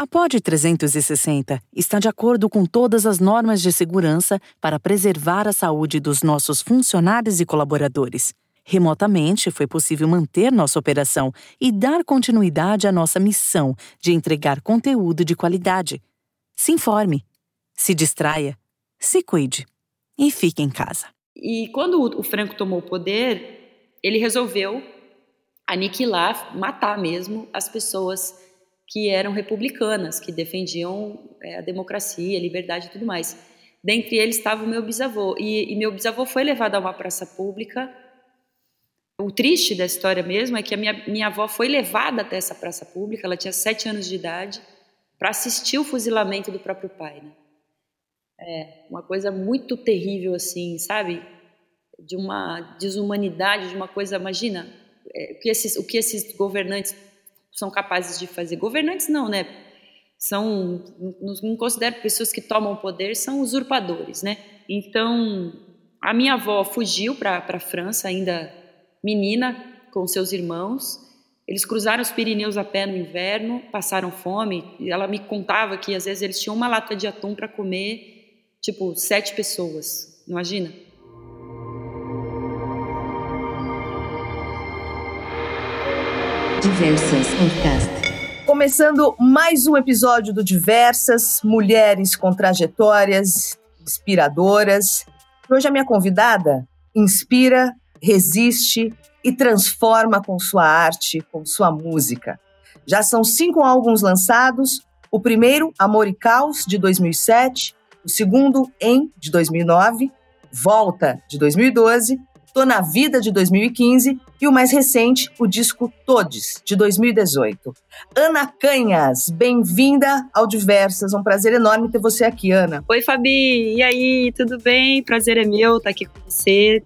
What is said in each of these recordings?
A POD 360 está de acordo com todas as normas de segurança para preservar a saúde dos nossos funcionários e colaboradores. Remotamente, foi possível manter nossa operação e dar continuidade à nossa missão de entregar conteúdo de qualidade. Se informe, se distraia, se cuide e fique em casa. E quando o Franco tomou o poder, ele resolveu aniquilar, matar mesmo as pessoas que eram republicanas, que defendiam é, a democracia, a liberdade e tudo mais. Dentre eles estava o meu bisavô. E, e, meu bisavô foi levado a uma praça pública. O triste da história mesmo é que a minha, minha avó foi levada até essa praça pública, ela tinha sete anos de idade, para assistir o fuzilamento do próprio pai. Né? É uma coisa muito terrível, assim, sabe? De uma desumanidade, de uma coisa, imagina, é, o, que esses, o que esses governantes são capazes de fazer. Governantes não, né? São, não considero pessoas que tomam poder, são usurpadores, né? Então, a minha avó fugiu para a França, ainda menina, com seus irmãos. Eles cruzaram os Pirineus a pé no inverno, passaram fome. Ela me contava que às vezes eles tinham uma lata de atum para comer, tipo, sete pessoas. Imagina? Diversas Podcast. Começando mais um episódio do Diversas Mulheres com Trajetórias Inspiradoras. Hoje a minha convidada inspira, resiste e transforma com sua arte, com sua música. Já são cinco álbuns lançados: o primeiro, Amor e Caos, de 2007, o segundo, Em, de 2009, Volta, de 2012 Tô na Vida de 2015 e o mais recente, o disco Todes de 2018. Ana Canhas, bem-vinda ao Diversas. Um prazer enorme ter você aqui, Ana. Oi, Fabi. E aí, tudo bem? Prazer é meu estar aqui com você.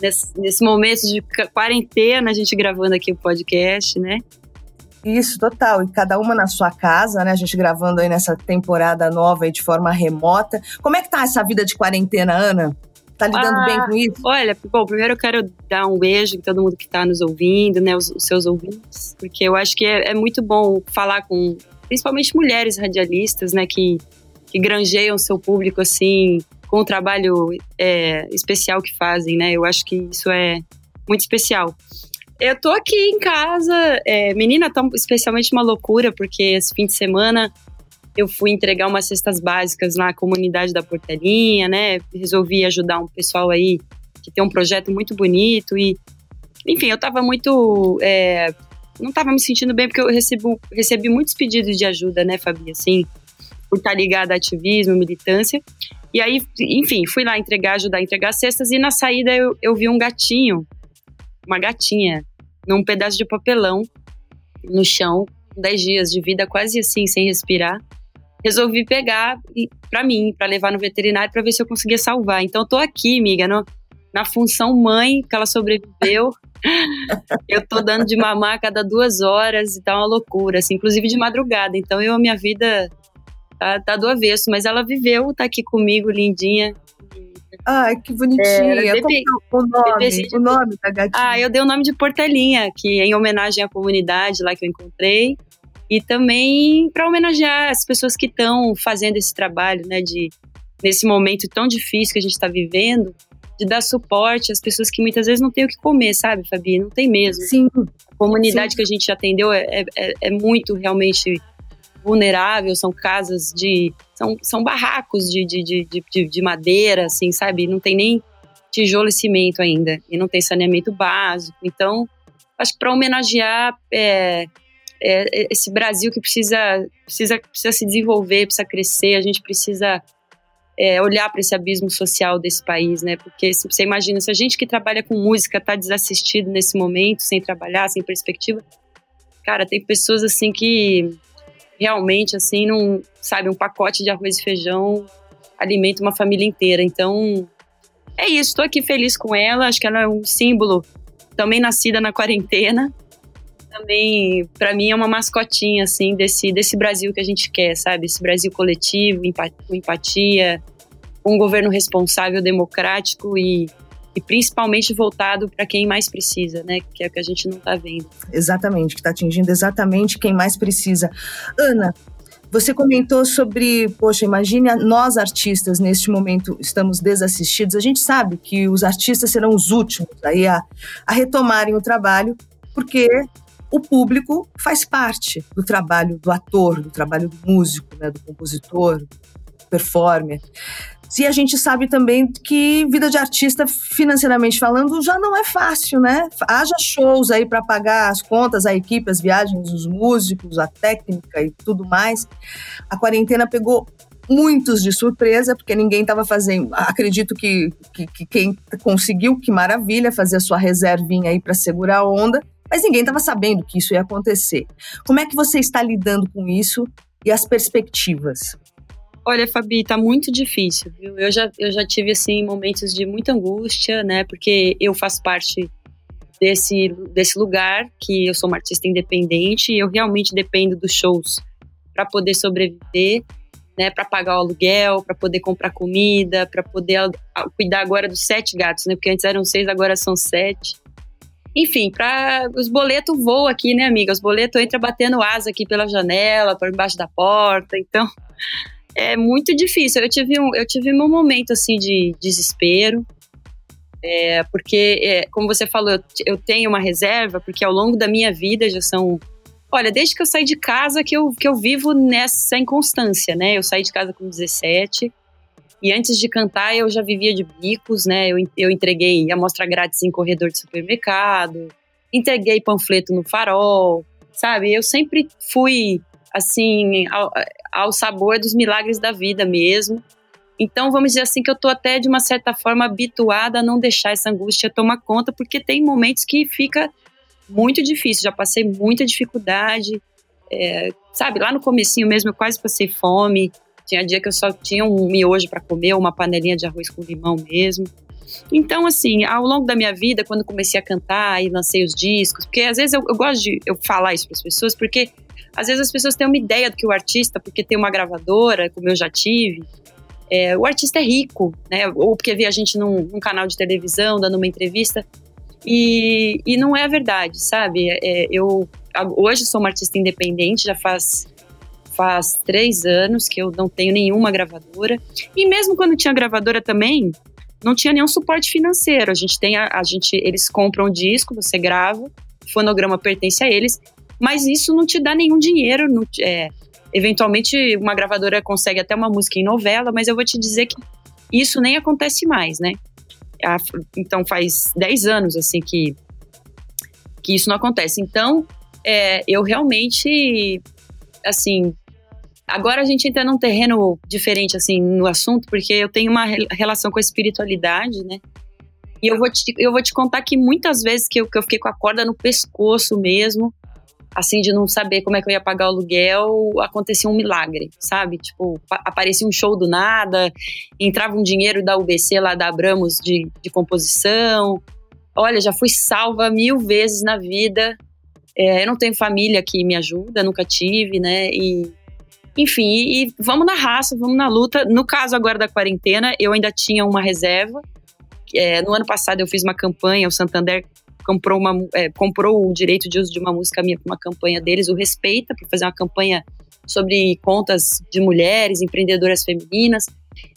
Nesse, nesse momento de quarentena, a gente gravando aqui o podcast, né? Isso, total. E cada uma na sua casa, né? A gente gravando aí nessa temporada nova aí de forma remota. Como é que tá essa vida de quarentena, Ana? Tá lidando ah, bem com isso? Olha, bom, primeiro eu quero dar um beijo em todo mundo que está nos ouvindo, né, os, os, seus ouvintes, porque eu acho que é, é, muito bom falar com, principalmente mulheres radialistas, né, que, que granjeiam seu público, assim, com o trabalho é, especial que fazem, né, eu acho que isso é muito especial. Eu tô aqui em casa, é, menina, tá especialmente uma loucura, porque esse fim de semana eu fui entregar umas cestas básicas na comunidade da Portelinha, né? Resolvi ajudar um pessoal aí que tem um projeto muito bonito e, enfim, eu tava muito, é, não tava me sentindo bem porque eu recebi, recebi muitos pedidos de ajuda, né, Fabi, assim, por estar ligada a ativismo, militância. E aí, enfim, fui lá entregar, ajudar a entregar cestas e na saída eu, eu vi um gatinho, uma gatinha, num pedaço de papelão no chão, 10 dias de vida quase assim, sem respirar resolvi pegar para mim, para levar no veterinário para ver se eu conseguia salvar. Então eu tô aqui, amiga, no, na função mãe, que ela sobreviveu. eu tô dando de mamar a cada duas horas e tá uma loucura, assim, inclusive de madrugada. Então eu, a minha vida tá, tá do avesso, mas ela viveu, tá aqui comigo, lindinha. Ai, que bonitinha. É, é o nome, o nome da gatinha. Ah, eu dei o nome de Portelinha, que é em homenagem à comunidade lá que eu encontrei e também para homenagear as pessoas que estão fazendo esse trabalho, né, de nesse momento tão difícil que a gente está vivendo, de dar suporte às pessoas que muitas vezes não têm o que comer, sabe, Fabi? Não tem mesmo. Sim. A comunidade Sim. que a gente atendeu é, é, é, muito realmente vulnerável, são casas de. são, são barracos de, de, de, de, de madeira, assim, sabe? Não tem nem tijolo e cimento ainda, e não tem saneamento básico. Então, acho que para homenagear é, é, é, esse Brasil que precisa, precisa, precisa se desenvolver, precisa crescer, a gente precisa é, olhar para esse abismo social desse país, né? Porque se você imagina, se a gente que trabalha com música está desassistido nesse momento, sem trabalhar, sem perspectiva, cara, tem pessoas assim que realmente assim não sabe um pacote de arroz e feijão alimenta uma família inteira. Então é isso, estou aqui feliz com ela. Acho que ela é um símbolo também nascida na quarentena também, para mim, é uma mascotinha, assim, desse, desse Brasil que a gente quer, sabe? Esse Brasil coletivo, com empatia, um governo responsável, democrático e, e principalmente voltado para quem mais precisa, né? Que é o que a gente não está vendo. Exatamente, que está atingindo exatamente quem mais precisa. Ana, Você comentou sobre, poxa, imagine nós artistas neste momento estamos desassistidos. A gente sabe que os artistas serão os últimos aí a, a retomarem o trabalho, porque o público faz parte do trabalho do ator, do trabalho do músico, né, do compositor, do performer. E a gente sabe também que vida de artista, financeiramente falando, já não é fácil, né? Haja shows aí para pagar as contas, a equipe, as viagens, os músicos, a técnica e tudo mais. A quarentena pegou muitos de surpresa, porque ninguém estava fazendo. Acredito que, que, que, quem conseguiu, que maravilha, fazer a sua reservinha aí para segurar a onda, mas ninguém estava sabendo que isso ia acontecer. Como é que você está lidando com isso e as perspectivas? Olha, Fabi, tá muito difícil, viu? Eu já, eu já tive, assim, momentos de muita angústia, né? Porque eu faço parte desse, desse lugar, que eu sou uma artista independente e eu realmente dependo dos shows para poder sobreviver, né? Para pagar o aluguel, para poder comprar comida, para poder cuidar agora dos sete gatos, né? Porque antes eram seis, agora são sete. Enfim, para os boletos voam aqui, né, amiga? Os boletos entram batendo asa aqui pela janela, por embaixo da porta. Então, é muito difícil. Eu tive um, eu tive um momento assim de desespero, é, porque, é, como você falou, eu, eu, tenho uma reserva, porque ao longo da minha vida já são. Olha, desde que eu saí de casa que eu, que eu vivo nessa inconstância, né? Eu saí de casa com 17 e antes de cantar eu já vivia de bicos, né? Eu, eu entreguei amostra grátis em corredor de supermercado, entreguei panfleto no farol, sabe? Eu sempre fui assim, ao, ao sabor dos milagres da vida mesmo. Então, vamos dizer assim que eu tô até de uma certa forma habituada a não deixar essa angústia tomar conta, porque tem momentos que fica muito difícil. Já passei muita dificuldade, é, sabe? Lá no comecinho mesmo eu quase passei fome. Tinha dia que eu só tinha um miojo para comer, uma panelinha de arroz com limão mesmo. Então, assim, ao longo da minha vida, quando comecei a cantar e lancei os discos, porque às vezes eu, eu gosto de eu falar isso para as pessoas, porque às vezes as pessoas têm uma ideia do que o artista, porque tem uma gravadora, como eu já tive, é, o artista é rico, né? Ou porque vê a gente num, num canal de televisão, dando uma entrevista. E, e não é a verdade, sabe? É, eu hoje sou uma artista independente, já faz faz três anos que eu não tenho nenhuma gravadora. E mesmo quando tinha gravadora também, não tinha nenhum suporte financeiro. A gente tem a, a gente, eles compram o disco, você grava, o fonograma pertence a eles mas isso não te dá nenhum dinheiro. Não, é, eventualmente, uma gravadora consegue até uma música em novela, mas eu vou te dizer que isso nem acontece mais, né? Então, faz 10 anos, assim, que, que isso não acontece. Então, é, eu realmente, assim, agora a gente entra num terreno diferente, assim, no assunto, porque eu tenho uma relação com a espiritualidade, né? E eu vou te, eu vou te contar que muitas vezes que eu, que eu fiquei com a corda no pescoço mesmo, assim, de não saber como é que eu ia pagar o aluguel, acontecia um milagre, sabe? Tipo, aparecia um show do nada, entrava um dinheiro da UBC lá da Abramos de, de composição. Olha, já fui salva mil vezes na vida. É, eu não tenho família que me ajuda, nunca tive, né? E, enfim, e, vamos na raça, vamos na luta. No caso agora da quarentena, eu ainda tinha uma reserva. É, no ano passado eu fiz uma campanha, o Santander comprou, uma, é, comprou o direito de uso de uma música minha para uma campanha deles, o Respeita, para fazer uma campanha sobre contas de mulheres, empreendedoras femininas.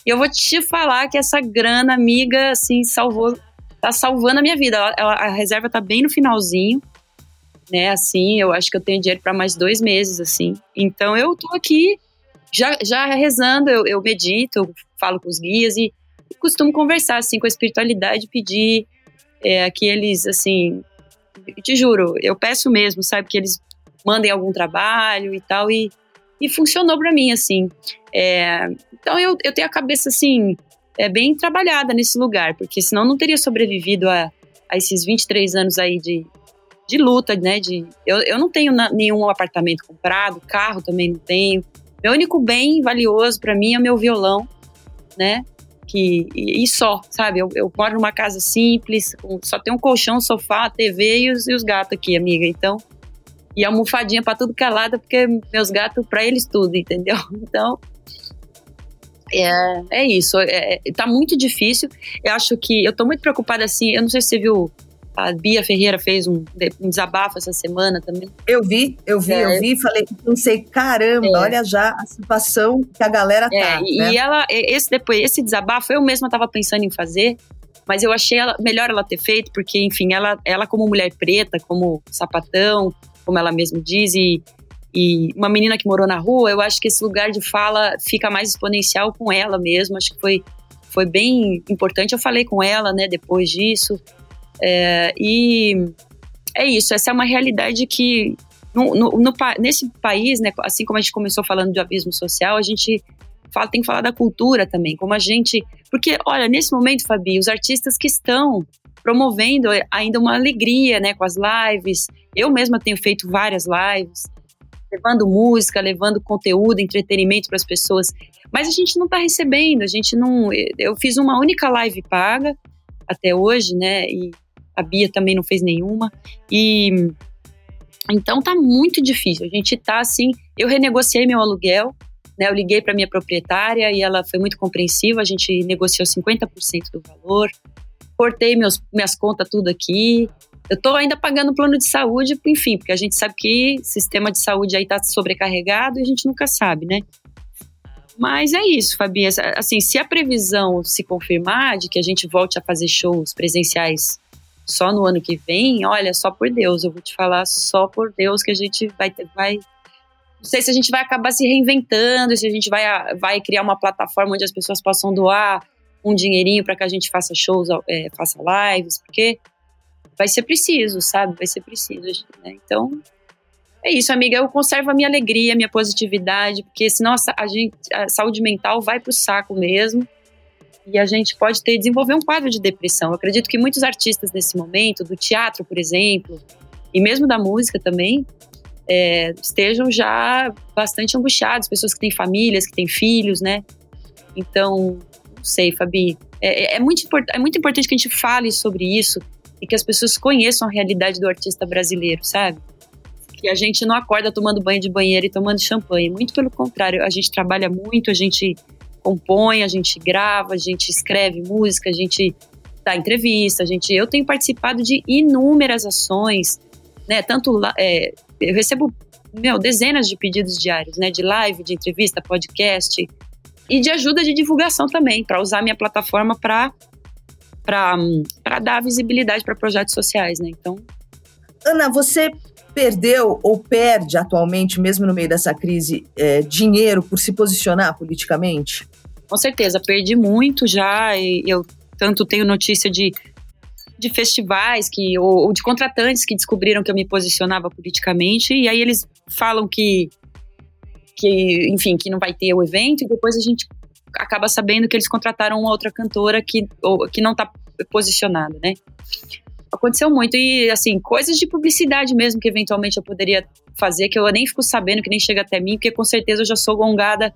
E eu vou te falar que essa grana, amiga, assim, salvou, tá salvando a minha vida. Ela, ela, a reserva tá bem no finalzinho, né? Assim, eu acho que eu tenho dinheiro para mais dois meses, assim. Então eu tô aqui já, já rezando, eu, eu medito, eu falo com os guias e, e costumo conversar, assim, com a espiritualidade, pedir é, que eles, assim, te juro, eu peço mesmo, sabe, que eles mandem algum trabalho e tal, e, e funcionou para mim, assim. É, então eu, eu tenho a cabeça, assim, é, bem trabalhada nesse lugar, porque senão não teria sobrevivido a, a esses 23 anos aí de, de luta, né? De, eu, eu não tenho na, nenhum apartamento comprado, carro também não tenho. Meu único bem valioso para mim é meu violão, né? que e, e só, sabe? Eu, eu, moro numa casa simples, só tem um colchão, sofá, TV e os, e os gatos aqui, amiga. Então, e almofadinha para tudo calada, é porque meus gatos, para eles tudo, entendeu? Então, é, é isso. É, tá muito difícil. Eu acho que eu tô muito preocupada assim. Eu não sei se você viu A Bia Ferreira fez um, um desabafo essa semana também. Eu vi, eu vi, é. eu vi, falei, pensei, caramba, é. olha já a situação que a galera é, tá. E, né? e ela, esse depois, esse desabafo eu mesma estava pensando em fazer, mas eu achei ela, melhor ela ter feito, porque, enfim, ela, ela como mulher preta, como sapatão, como ela mesma diz, e, e uma menina que morou na rua, eu acho que esse lugar de fala fica mais exponencial com ela mesma. Acho que foi, foi bem importante. Eu falei com ela, né, depois disso. É, e é isso, essa é uma realidade que no, no, no, nesse país, né, assim como a gente começou falando de abismo social, a gente fala, tem que falar da cultura também, como a gente. Porque, olha, nesse momento, Fabi, os artistas que estão promovendo ainda uma alegria, né, com as lives. Eu mesma tenho feito várias lives, levando música, levando conteúdo, entretenimento para as pessoas. Mas a gente não está recebendo, a gente não. Eu fiz uma única live paga até hoje, né? E a Bia também não fez nenhuma. E então tá muito difícil. A gente tá assim. Eu renegociei meu aluguel, né? Eu liguei para minha proprietária e ela foi muito compreensiva. A gente negociou 50% do valor. Cortei meus, minhas contas tudo aqui. Eu tô ainda pagando plano de saúde, enfim, porque a gente sabe que sistema de saúde aí tá sobrecarregado e a gente nunca sabe, né? Mas é isso, Fabi. Assim, se a previsão se confirmar de que a gente volte a fazer shows presenciais só no ano que vem, olha, só por Deus, eu vou te falar só por Deus que a gente vai vai não sei se a gente vai acabar se reinventando, se a gente vai, vai criar uma plataforma onde as pessoas possam doar um dinheirinho para que a gente faça shows, é, faça lives, porque vai ser preciso, sabe? Vai ser preciso. Né? Então, é isso, amiga. Eu conservo a minha alegria, a minha positividade, porque senão a, gente, a saúde mental vai pro saco mesmo e a gente pode ter desenvolver um quadro de depressão. Eu acredito que muitos artistas nesse momento, do teatro, por exemplo, e mesmo da música também, é, estejam já bastante angustiados, pessoas que têm famílias, que têm filhos, né? Então, não sei, Fabi. É, é, é muito, é muito importante que a gente fale sobre isso e que as pessoas conheçam a realidade do artista brasileiro, sabe? Que a gente não acorda tomando banho de banheiro e tomando champanhe. Muito pelo contrário, a gente trabalha muito, a gente compõe, a gente grava, a gente escreve música, a gente dá entrevista, a gente. Eu tenho participado de inúmeras ações, né? Tanto é, eu recebo meu, dezenas de pedidos diários, né? De live, de entrevista, podcast e de ajuda de divulgação também, para usar minha plataforma para para dar visibilidade para projetos sociais, né? Então, Ana, você perdeu ou perde atualmente, mesmo no meio dessa crise, é, dinheiro por se posicionar politicamente? Com certeza, perdi muito já. eu tanto tenho notícia de, de festivais que ou, ou de contratantes que descobriram que eu me posicionava politicamente e aí eles falam que que enfim que não vai ter o evento e depois a gente acaba sabendo que eles contrataram uma outra cantora que, ou, que não está posicionada, né? Aconteceu muito e, assim, coisas de publicidade mesmo que eventualmente eu poderia fazer, que eu nem fico sabendo, que nem chega até mim, porque com certeza eu já sou gongada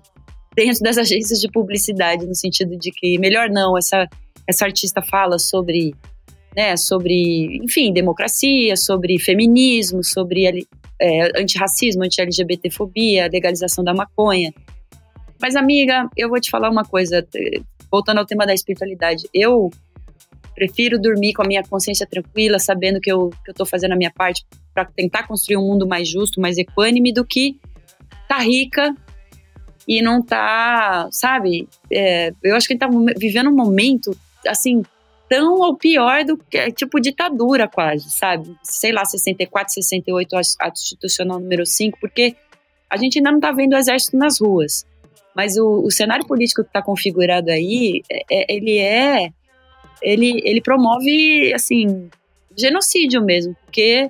dentro das agências de publicidade, no sentido de que melhor não, essa, essa artista fala sobre, né, sobre, enfim, democracia, sobre feminismo, sobre é, antirracismo, anti-LGBTfobia, legalização da maconha. Mas, amiga, eu vou te falar uma coisa, voltando ao tema da espiritualidade. Eu prefiro dormir com a minha consciência tranquila, sabendo que eu, que eu fazendo a minha parte para tentar construir um mundo mais justo, mais equânime, do que tá rica e não tá, sabe? É, eu acho que ele tá vivendo um momento, assim, tão ou pior do que, tipo, ditadura quase, sabe? Sei lá, 64, 68, ato institucional número 5, porque a gente ainda não tá vendo o exército nas ruas. Mas o, o cenário político que está configurado aí, é, é, ele é, ele, ele promove, assim, genocídio mesmo, porque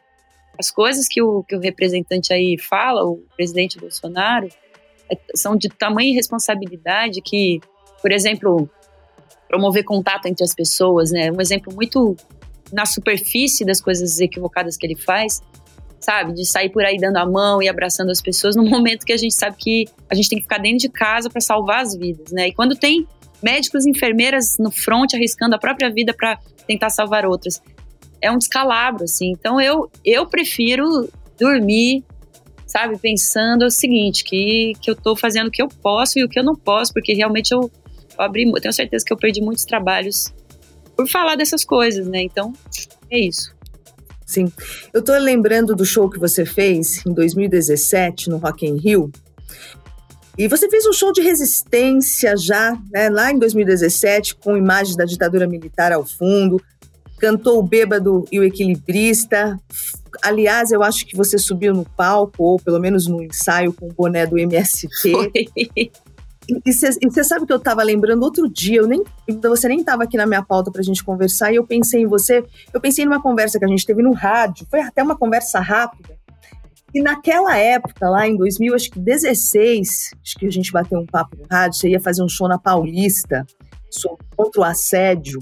as coisas que o, que o representante aí fala, o presidente Bolsonaro, são de tamanha responsabilidade que, por exemplo, promover contato entre as pessoas, né? Um exemplo muito na superfície das coisas equivocadas que ele faz, sabe? De sair por aí dando a mão e abraçando as pessoas no momento que a gente sabe que a gente tem que ficar dentro de casa para salvar as vidas, né? E quando tem médicos e enfermeiras no front arriscando a própria vida para tentar salvar outras, é um descalabro, assim. Então eu, eu prefiro dormir, sabe? Pensando o seguinte, que, que eu tô fazendo o que eu posso e o que eu não posso, porque realmente eu, eu abri, tenho certeza que eu perdi muitos trabalhos por falar dessas coisas, né? Então, é isso. Sim. Eu tô lembrando do show que você fez em 2017 no Rock in Rio. E você fez um show de resistência já, né, lá em 2017, com imagens da ditadura militar ao fundo. Cantou o Bêbado e o Equilibrista. Aliás, eu acho que você subiu no palco, ou pelo menos no ensaio, com o boné do MST. Foi. E você sabe que eu estava lembrando outro dia, eu nem, você nem estava aqui na minha pauta para a gente conversar, e eu pensei em você, eu pensei numa conversa que a gente teve no rádio, foi até uma conversa rápida. E naquela época, lá em 2016, acho que a gente bateu um papo no rádio, você ia fazer um show na Paulista contra o assédio.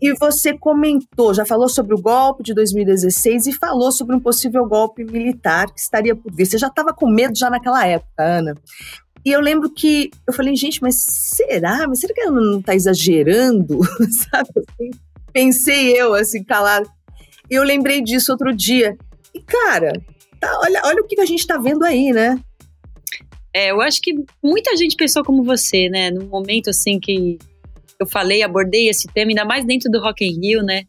E você comentou, já falou sobre o golpe de 2016 e falou sobre um possível golpe militar que estaria por vir. Você já estava com medo já naquela época, Ana. E eu lembro que eu falei, gente, mas será? Mas será que ela não está exagerando? Sabe assim? Pensei eu, assim, calado. Eu lembrei disso outro dia. E, cara, tá, olha, olha o que a gente está vendo aí, né? É, eu acho que muita gente pensou como você, né? Num momento assim que eu falei, abordei esse tema, ainda mais dentro do Rock in Rio, né?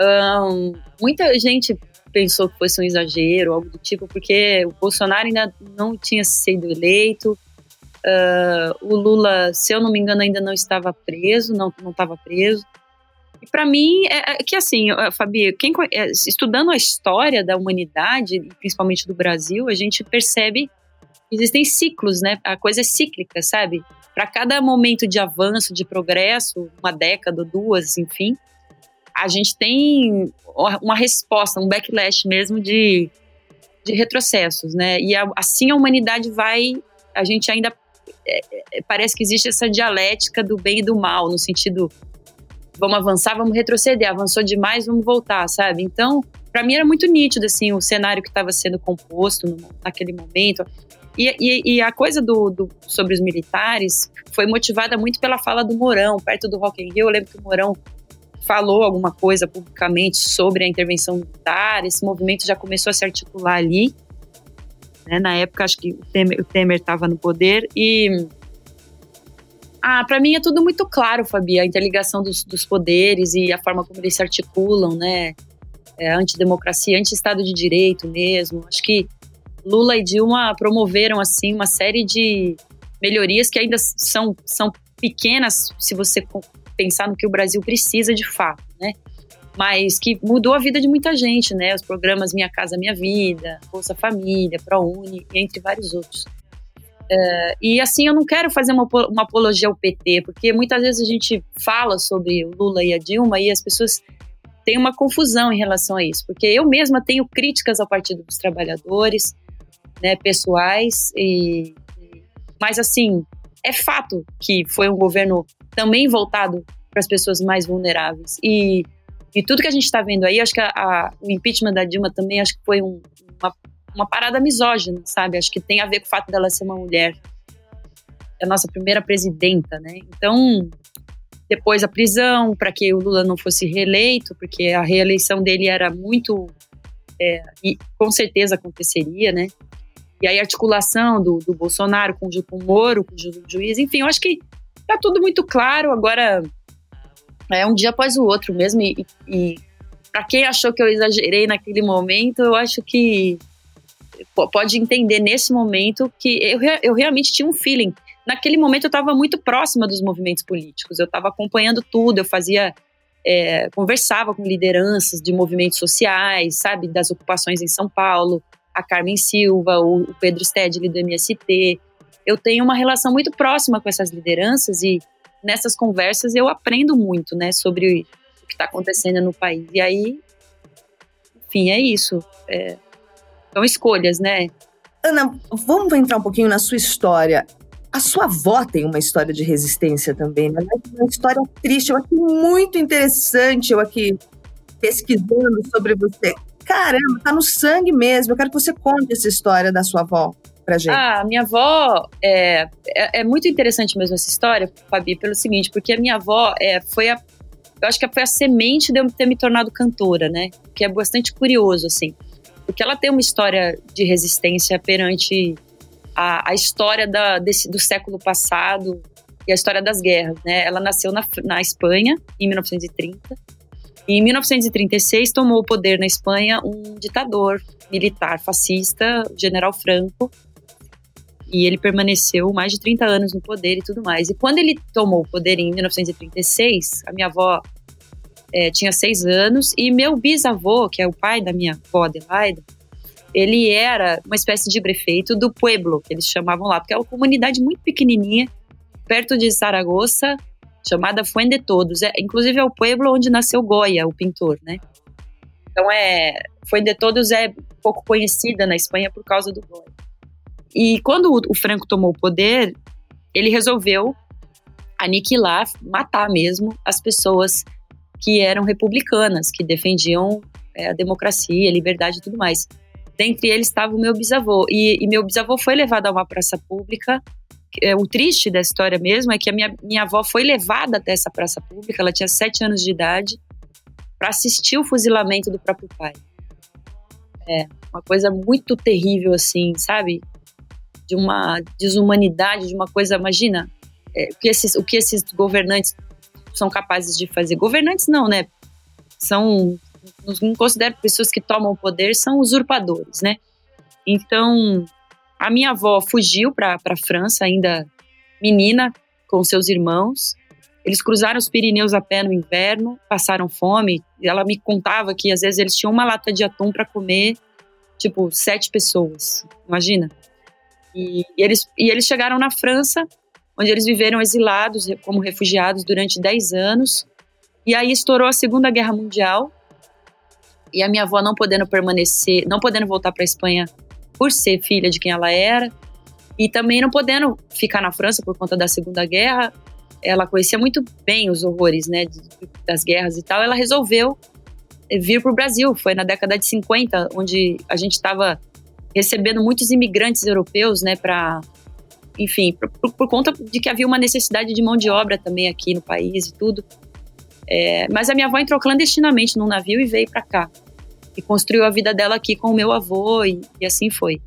Um, muita gente pensou que fosse um exagero, algo do tipo, porque o Bolsonaro ainda não tinha sido eleito, uh, o Lula, se eu não me engano, ainda não estava preso, não estava preso. E para mim, é, é, que assim, Fabi, quem, é, estudando a história da humanidade, principalmente do Brasil, a gente percebe existem ciclos, né? A coisa é cíclica, sabe? Para cada momento de avanço, de progresso, uma década, duas, enfim, a gente tem uma resposta, um backlash mesmo de, de retrocessos, né? E a, assim a humanidade vai, a gente ainda é, é, parece que existe essa dialética do bem e do mal, no sentido vamos avançar, vamos retroceder, avançou demais, vamos voltar, sabe? Então, para mim era muito nítido assim o cenário que estava sendo composto no, naquele momento. E, e, e a coisa do, do, sobre os militares foi motivada muito pela fala do Mourão, perto do Rock in Rio. Eu lembro que o Mourão falou alguma coisa publicamente sobre a intervenção militar. Esse movimento já começou a se articular ali. Né? Na época, acho que o Temer estava no poder e ah, para mim é tudo muito claro, Fabi, a interligação dos, dos, poderes e a forma como eles se articulam, né? É, antidemocracia, anti-estado de direito mesmo. Acho que Lula e Dilma promoveram, assim, uma série de melhorias que ainda são, são pequenas se você pensar no que o Brasil precisa de fato, né? Mas que mudou a vida de muita gente, né? Os programas Minha Casa Minha Vida, Bolsa Família, ProUni, entre vários outros. Uh, e assim, eu não quero fazer uma, uma apologia ao PT, porque muitas vezes a gente fala sobre o Lula e a Dilma e as pessoas têm uma confusão em relação a isso, porque eu mesma tenho críticas ao Partido dos Trabalhadores, né, pessoais, e, mas assim, é fato que foi um governo também voltado para as pessoas mais vulneráveis. E, e tudo que a gente está vendo aí, acho que a, a, o impeachment da Dilma também acho que foi um, uma uma parada misógina, sabe? Acho que tem a ver com o fato dela ser uma mulher. É a nossa primeira presidenta, né? Então, depois a prisão para que o Lula não fosse reeleito, porque a reeleição dele era muito é, e com certeza aconteceria, né? E aí articulação do, do Bolsonaro com, com o Moro, com o ju, juiz, enfim, eu acho que tá tudo muito claro. Agora é um dia após o outro mesmo. E, e para quem achou que eu exagerei naquele momento, eu acho que pode entender nesse momento que eu, eu realmente tinha um feeling. Naquele momento eu estava muito próxima dos movimentos políticos, eu estava acompanhando tudo, eu fazia, é, conversava com lideranças de movimentos sociais, sabe, das ocupações em São Paulo, a Carmen Silva, o, o Pedro Stedley do MST. Eu tenho uma relação muito próxima com essas lideranças e nessas conversas eu aprendo muito, né, sobre o que está acontecendo no país. E aí, enfim, é isso. É, são escolhas, né? Ana, vamos entrar um pouquinho na sua história. A sua avó tem uma história de resistência também, né? Uma história triste, eu aqui muito interessante, eu aqui pesquisando sobre você. Caramba, tá no sangue mesmo. Eu quero que você conte essa história da sua avó. Ah, minha avó é, é, é muito interessante mesmo essa história, Fabi, pelo seguinte, porque a minha avó é, foi a eu acho que foi a semente de eu ter me tornado cantora, né? Que é bastante curioso, assim porque ela tem uma história de resistência perante a, a história da, desse, do século passado e a história das guerras, né? Ela nasceu na, na Espanha em 1930 E em 1936 tomou o poder na Espanha um ditador militar fascista, General Franco, e ele permaneceu mais de 30 anos no poder e tudo mais. E quando ele tomou o poder em 1936, a minha avó é, tinha seis anos e meu bisavô, que é o pai da minha avó Adelaida, ele era uma espécie de prefeito do pueblo, que eles chamavam lá, porque é uma comunidade muito pequenininha, perto de Saragossa, chamada Fuende Todos. É, inclusive é o pueblo onde nasceu Goya, o pintor, né? Então é Fuende Todos é pouco conhecida na Espanha por causa do Goya. E quando o Franco tomou o poder, ele resolveu aniquilar, matar mesmo as pessoas que eram republicanas, que defendiam é, a democracia, a liberdade e tudo mais. Dentre eles estava o meu bisavô. E, e, meu bisavô foi levado a uma praça pública. É, o triste da história mesmo é que a minha, minha avó foi levada até essa praça pública, ela tinha sete anos de idade, para assistir o fuzilamento do próprio pai. É, uma coisa muito terrível, assim, sabe? De uma desumanidade, de uma coisa, imagina, é, o, que esses, o que esses governantes são capazes de fazer. Governantes não, né? São, não considero pessoas que tomam o poder, são usurpadores, né? Então, a minha avó fugiu para a França, ainda menina, com seus irmãos. Eles cruzaram os Pirineus a pé no inverno, passaram fome. Ela me contava que às vezes eles tinham uma lata de atum para comer, tipo, sete pessoas. Imagina? E, e, eles, e eles chegaram na França onde eles viveram exilados como refugiados durante 10 anos. E aí estourou a Segunda Guerra Mundial. E a minha avó não podendo permanecer, não podendo voltar para a Espanha por ser filha de quem ela era, e também não podendo ficar na França por conta da Segunda Guerra, ela conhecia muito bem os horrores, né, das guerras e tal. Ela resolveu vir para o Brasil. Foi na década de 50, onde a gente estava recebendo muitos imigrantes europeus, né, para enfim, por, por, conta de que havia uma necessidade de mão de obra também aqui no país e tudo. É, mas a minha avó entrou clandestinamente num navio e veio para cá. E construiu a vida dela aqui com o meu avô e, e, assim foi.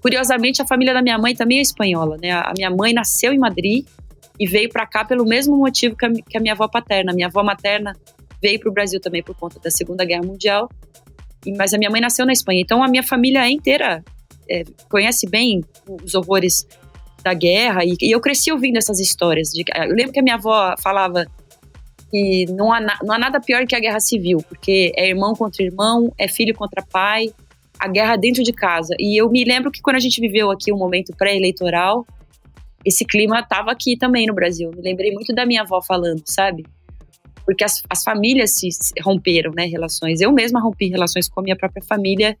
Curiosamente, a família da minha mãe também é espanhola, né? A minha mãe nasceu em Madrid e veio para cá pelo mesmo motivo que a, que a minha avó paterna. A minha avó materna veio para o Brasil também por conta da Segunda Guerra Mundial, mas a minha mãe nasceu na Espanha. Então a minha família inteira é, conhece bem os horrores da guerra, e, e, eu cresci ouvindo essas histórias. De, eu lembro que a minha avó falava que não há, não há nada pior que a guerra civil, porque é irmão contra irmão, é filho contra pai, a guerra dentro de casa. E eu me lembro que quando a gente viveu aqui um momento pré-eleitoral, esse clima estava aqui também no Brasil. Me lembrei muito da minha avó falando, sabe? Porque as, as famílias se romperam, né, relações. Eu mesma rompi relações com a minha própria família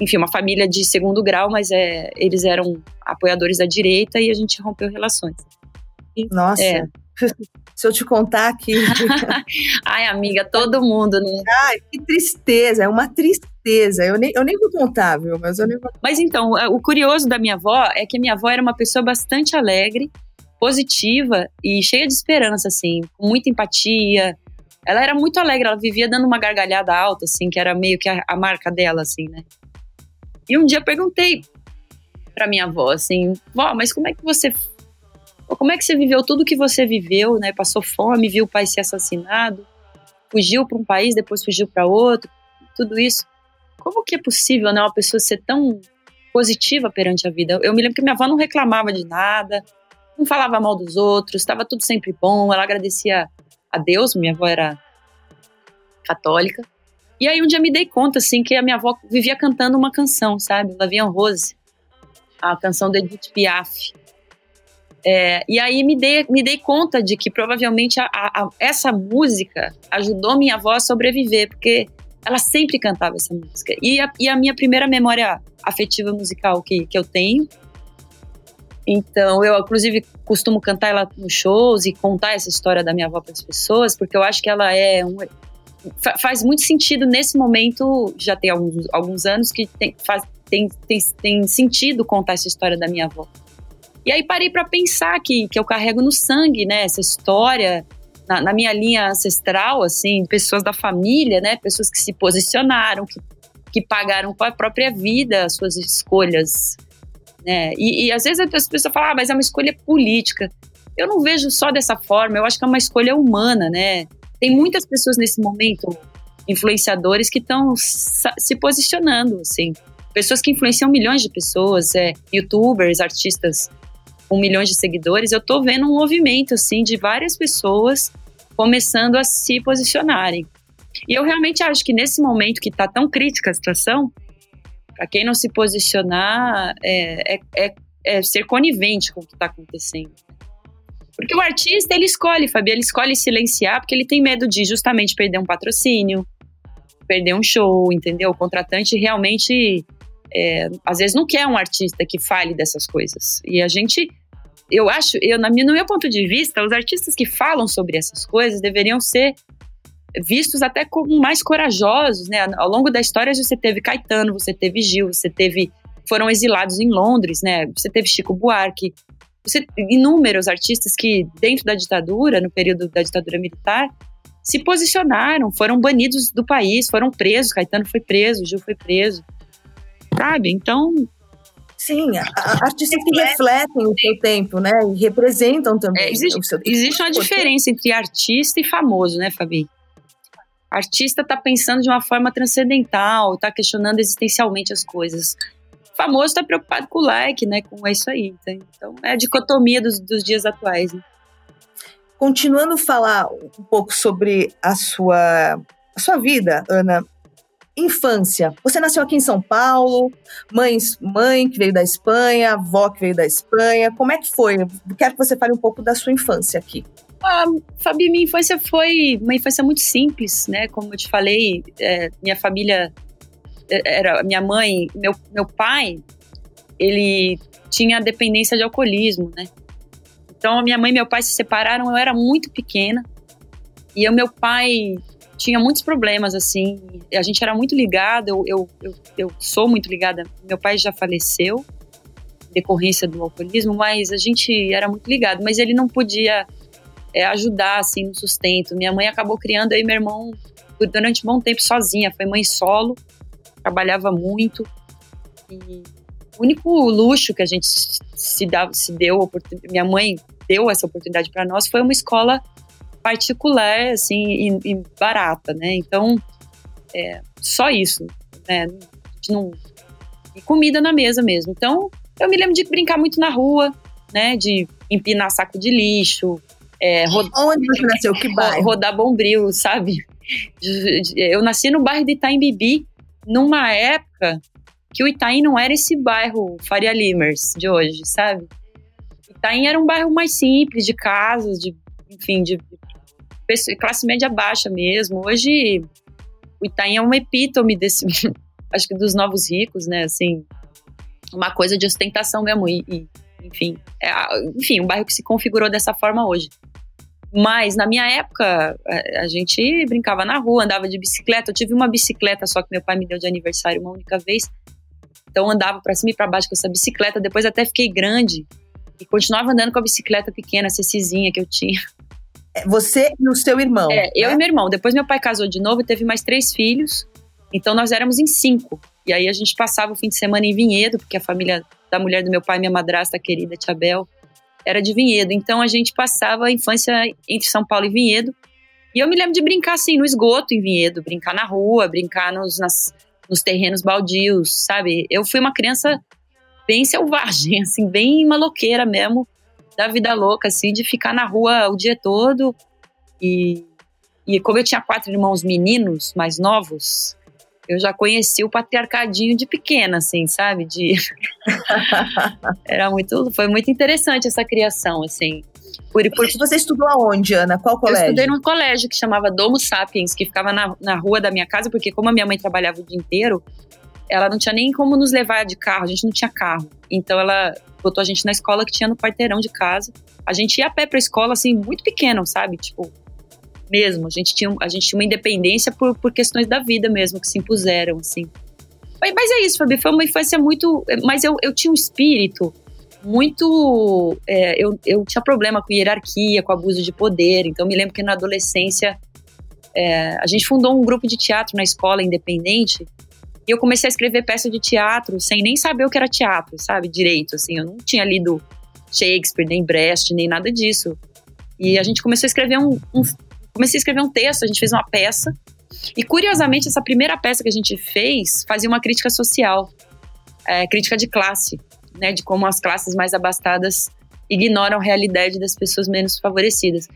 enfim, uma família de segundo grau, mas é, eles eram apoiadores da direita e a gente rompeu relações. E, Nossa. É. Se eu te contar que. Ai, amiga, todo mundo, né? Ai, que tristeza, é uma tristeza. Eu nem, eu nem vou contar, viu? Mas eu nem vou... Mas então, o curioso da minha avó é que a minha avó era uma pessoa bastante alegre, positiva e cheia de esperança, assim, com muita empatia. Ela era muito alegre, ela vivia dando uma gargalhada alta, assim, que era meio que a, a marca dela, assim, né? E um dia perguntei para minha avó assim, vó, mas como é que você como é que você viveu tudo que você viveu, né? Passou fome, viu o pai ser assassinado, fugiu para um país, depois fugiu para outro, tudo isso. Como que é possível, né, uma pessoa ser tão positiva perante a vida? Eu me lembro que minha avó não reclamava de nada, não falava mal dos outros, estava tudo sempre bom, ela agradecia a Deus, minha avó era católica. E aí um dia me dei conta, assim, que a minha avó vivia cantando uma canção, sabe? Lavian Rose, a canção de Edith Piaf. É, e aí me dei, me dei conta de que provavelmente a, a, essa música ajudou minha avó a sobreviver, porque ela sempre cantava essa música. E a, e a minha primeira memória afetiva musical que, que eu tenho. Então, eu, inclusive, costumo cantar ela nos shows e contar essa história da minha avó para as pessoas, porque eu acho que ela é um, faz muito sentido nesse momento, já tem alguns, alguns anos, que tem, faz, tem, tem, tem sentido contar essa história da minha avó. E aí parei para pensar que, que eu carrego no sangue, né, essa história, na, na, minha linha ancestral, assim, pessoas da família, né, pessoas que se posicionaram, que, que pagaram com a própria vida as suas escolhas, né, e, e às vezes as pessoas falam, ah, mas é uma escolha política. Eu não vejo só dessa forma, eu acho que é uma escolha humana, né, tem muitas pessoas nesse momento, influenciadores, que estão se posicionando, assim. Pessoas que influenciam milhões de pessoas, é, youtubers, artistas com milhões de seguidores. Eu tô vendo um movimento, assim, de várias pessoas começando a se posicionarem. E eu realmente acho que nesse momento que está tão crítica a situação, para quem não se posicionar, é, é, é, é ser conivente com o que está acontecendo. Porque o artista, ele escolhe, Fabi, ele escolhe silenciar porque ele tem medo de justamente perder um patrocínio, perder um show, entendeu? O contratante realmente, é, às vezes, não quer um artista que fale dessas coisas. E a gente, eu acho, eu, na minha, no meu ponto de vista, os artistas que falam sobre essas coisas deveriam ser vistos até como mais corajosos, né? Ao longo da história você teve Caetano, você teve Gil, você teve foram exilados em Londres, né? Você teve Chico Buarque, você inúmeros artistas que dentro da ditadura, no período da ditadura militar, se posicionaram, foram banidos do país, foram presos, Caetano foi preso, Gil foi preso. Sabe? Então, Sim, artistas que refletem o seu tempo, né? E representam também é, existe, o seu tempo. Existe uma diferença entre artista e famoso, né, Fabi? artista está pensando de uma forma transcendental, está questionando existencialmente as coisas. O famoso está preocupado com o like, né? Com isso aí. Então é a dicotomia dos, dos dias atuais. Né? Continuando a falar um pouco sobre a sua, a sua vida, Ana. Infância. Você nasceu aqui em São Paulo, mãe, mãe que veio da Espanha, avó que veio da Espanha. Como é que foi? Quero que você fale um pouco da sua infância aqui. Ah, Fabi, minha infância foi uma infância muito simples, né? Como eu te falei, é, minha família é, era minha mãe, meu, meu pai, ele tinha dependência de alcoolismo, né? Então, minha mãe e meu pai se separaram, eu era muito pequena. E o meu pai tinha muitos problemas, assim. A gente era muito ligado, eu, eu, eu, eu sou muito ligada. Meu pai já faleceu, decorrência do alcoolismo, mas a gente era muito ligado. Mas ele não podia é, ajudar assim no sustento. Minha mãe acabou criando aí meu irmão durante um bom tempo sozinha, foi mãe solo, trabalhava muito. E o único luxo que a gente se, dá, se deu, minha mãe deu essa oportunidade para nós foi uma escola particular, assim, e, e barata, né? Então, é, só isso, né? Não, e comida na mesa mesmo. Então, eu me lembro de brincar muito na rua, né? De empinar saco de lixo, é, Onde você nasceu? Que bairro? Rodar Bombril, sabe? Eu nasci no bairro de Itaim Bibi, numa época que o Itaim não era esse bairro Faria Limers de hoje, sabe? Itaim era um bairro mais simples, de casas, de, enfim, de classe média baixa mesmo. Hoje, o Itaim é uma epítome desse, acho que dos novos ricos, né? Assim, uma coisa de ostentação mesmo. E, e enfim, é, enfim, um bairro que se configurou dessa forma hoje. Mas na minha época, a, a, gente brincava na rua, andava de bicicleta. Eu tive uma bicicleta só que meu pai me deu de aniversário uma única vez. Então andava para cima e para baixo com essa bicicleta. Depois até fiquei grande e continuava andando com a bicicleta pequena, Cecizinha que eu tinha. É, você e o seu irmão? É, eu né? e meu irmão. Depois meu pai casou de novo e teve mais três filhos. Então nós éramos em cinco. E aí a gente passava o fim de semana em Vinhedo, porque a família da mulher do meu pai, minha madrasta querida, Tia Bel, era de Vinhedo. Então a gente passava a infância entre São Paulo e Vinhedo. E eu me lembro de brincar assim no esgoto em Vinhedo, brincar na rua, brincar nos, nas, nos terrenos baldios, sabe? Eu fui uma criança bem selvagem, assim, bem maloqueira mesmo, da vida louca, assim, de ficar na rua o dia todo. E, e como eu tinha quatro irmãos meninos mais novos, eu já conheci o patriarcadinho de pequena, assim, sabe? De era muito, foi muito interessante essa criação, assim. Por, por... Você estudou aonde, Ana? Qual colégio? Eu estudei num colégio que chamava Domo Sapiens, que ficava na, na rua da minha casa, porque como a minha mãe trabalhava o dia inteiro, ela não tinha nem como nos levar de carro, a gente não tinha carro. Então ela botou a gente na escola que tinha no quarteirão de casa. A gente ia a pé pra escola, assim, muito pequeno, sabe? Tipo, mesmo. A gente tinha, a gente tinha uma independência por, por questões da vida mesmo, que se impuseram, assim. Mas, é isso, Fabi, foi uma infância muito. Mas eu, eu tinha um espírito muito. É, eu, eu tinha problema com hierarquia, com abuso de poder. Então, me lembro que na adolescência é, a gente fundou um grupo de teatro na escola independente e eu comecei a escrever peça de teatro sem nem saber o que era teatro, sabe? Direito, assim. Eu não tinha lido Shakespeare, nem Brecht, nem nada disso. E a gente começou a escrever um, um comecei a escrever um texto, a gente fez uma peça. E curiosamente, essa primeira peça que a gente fez fazia uma crítica social, é, crítica de classe, né, de como as classes mais abastadas ignoram a realidade das pessoas menos favorecidas.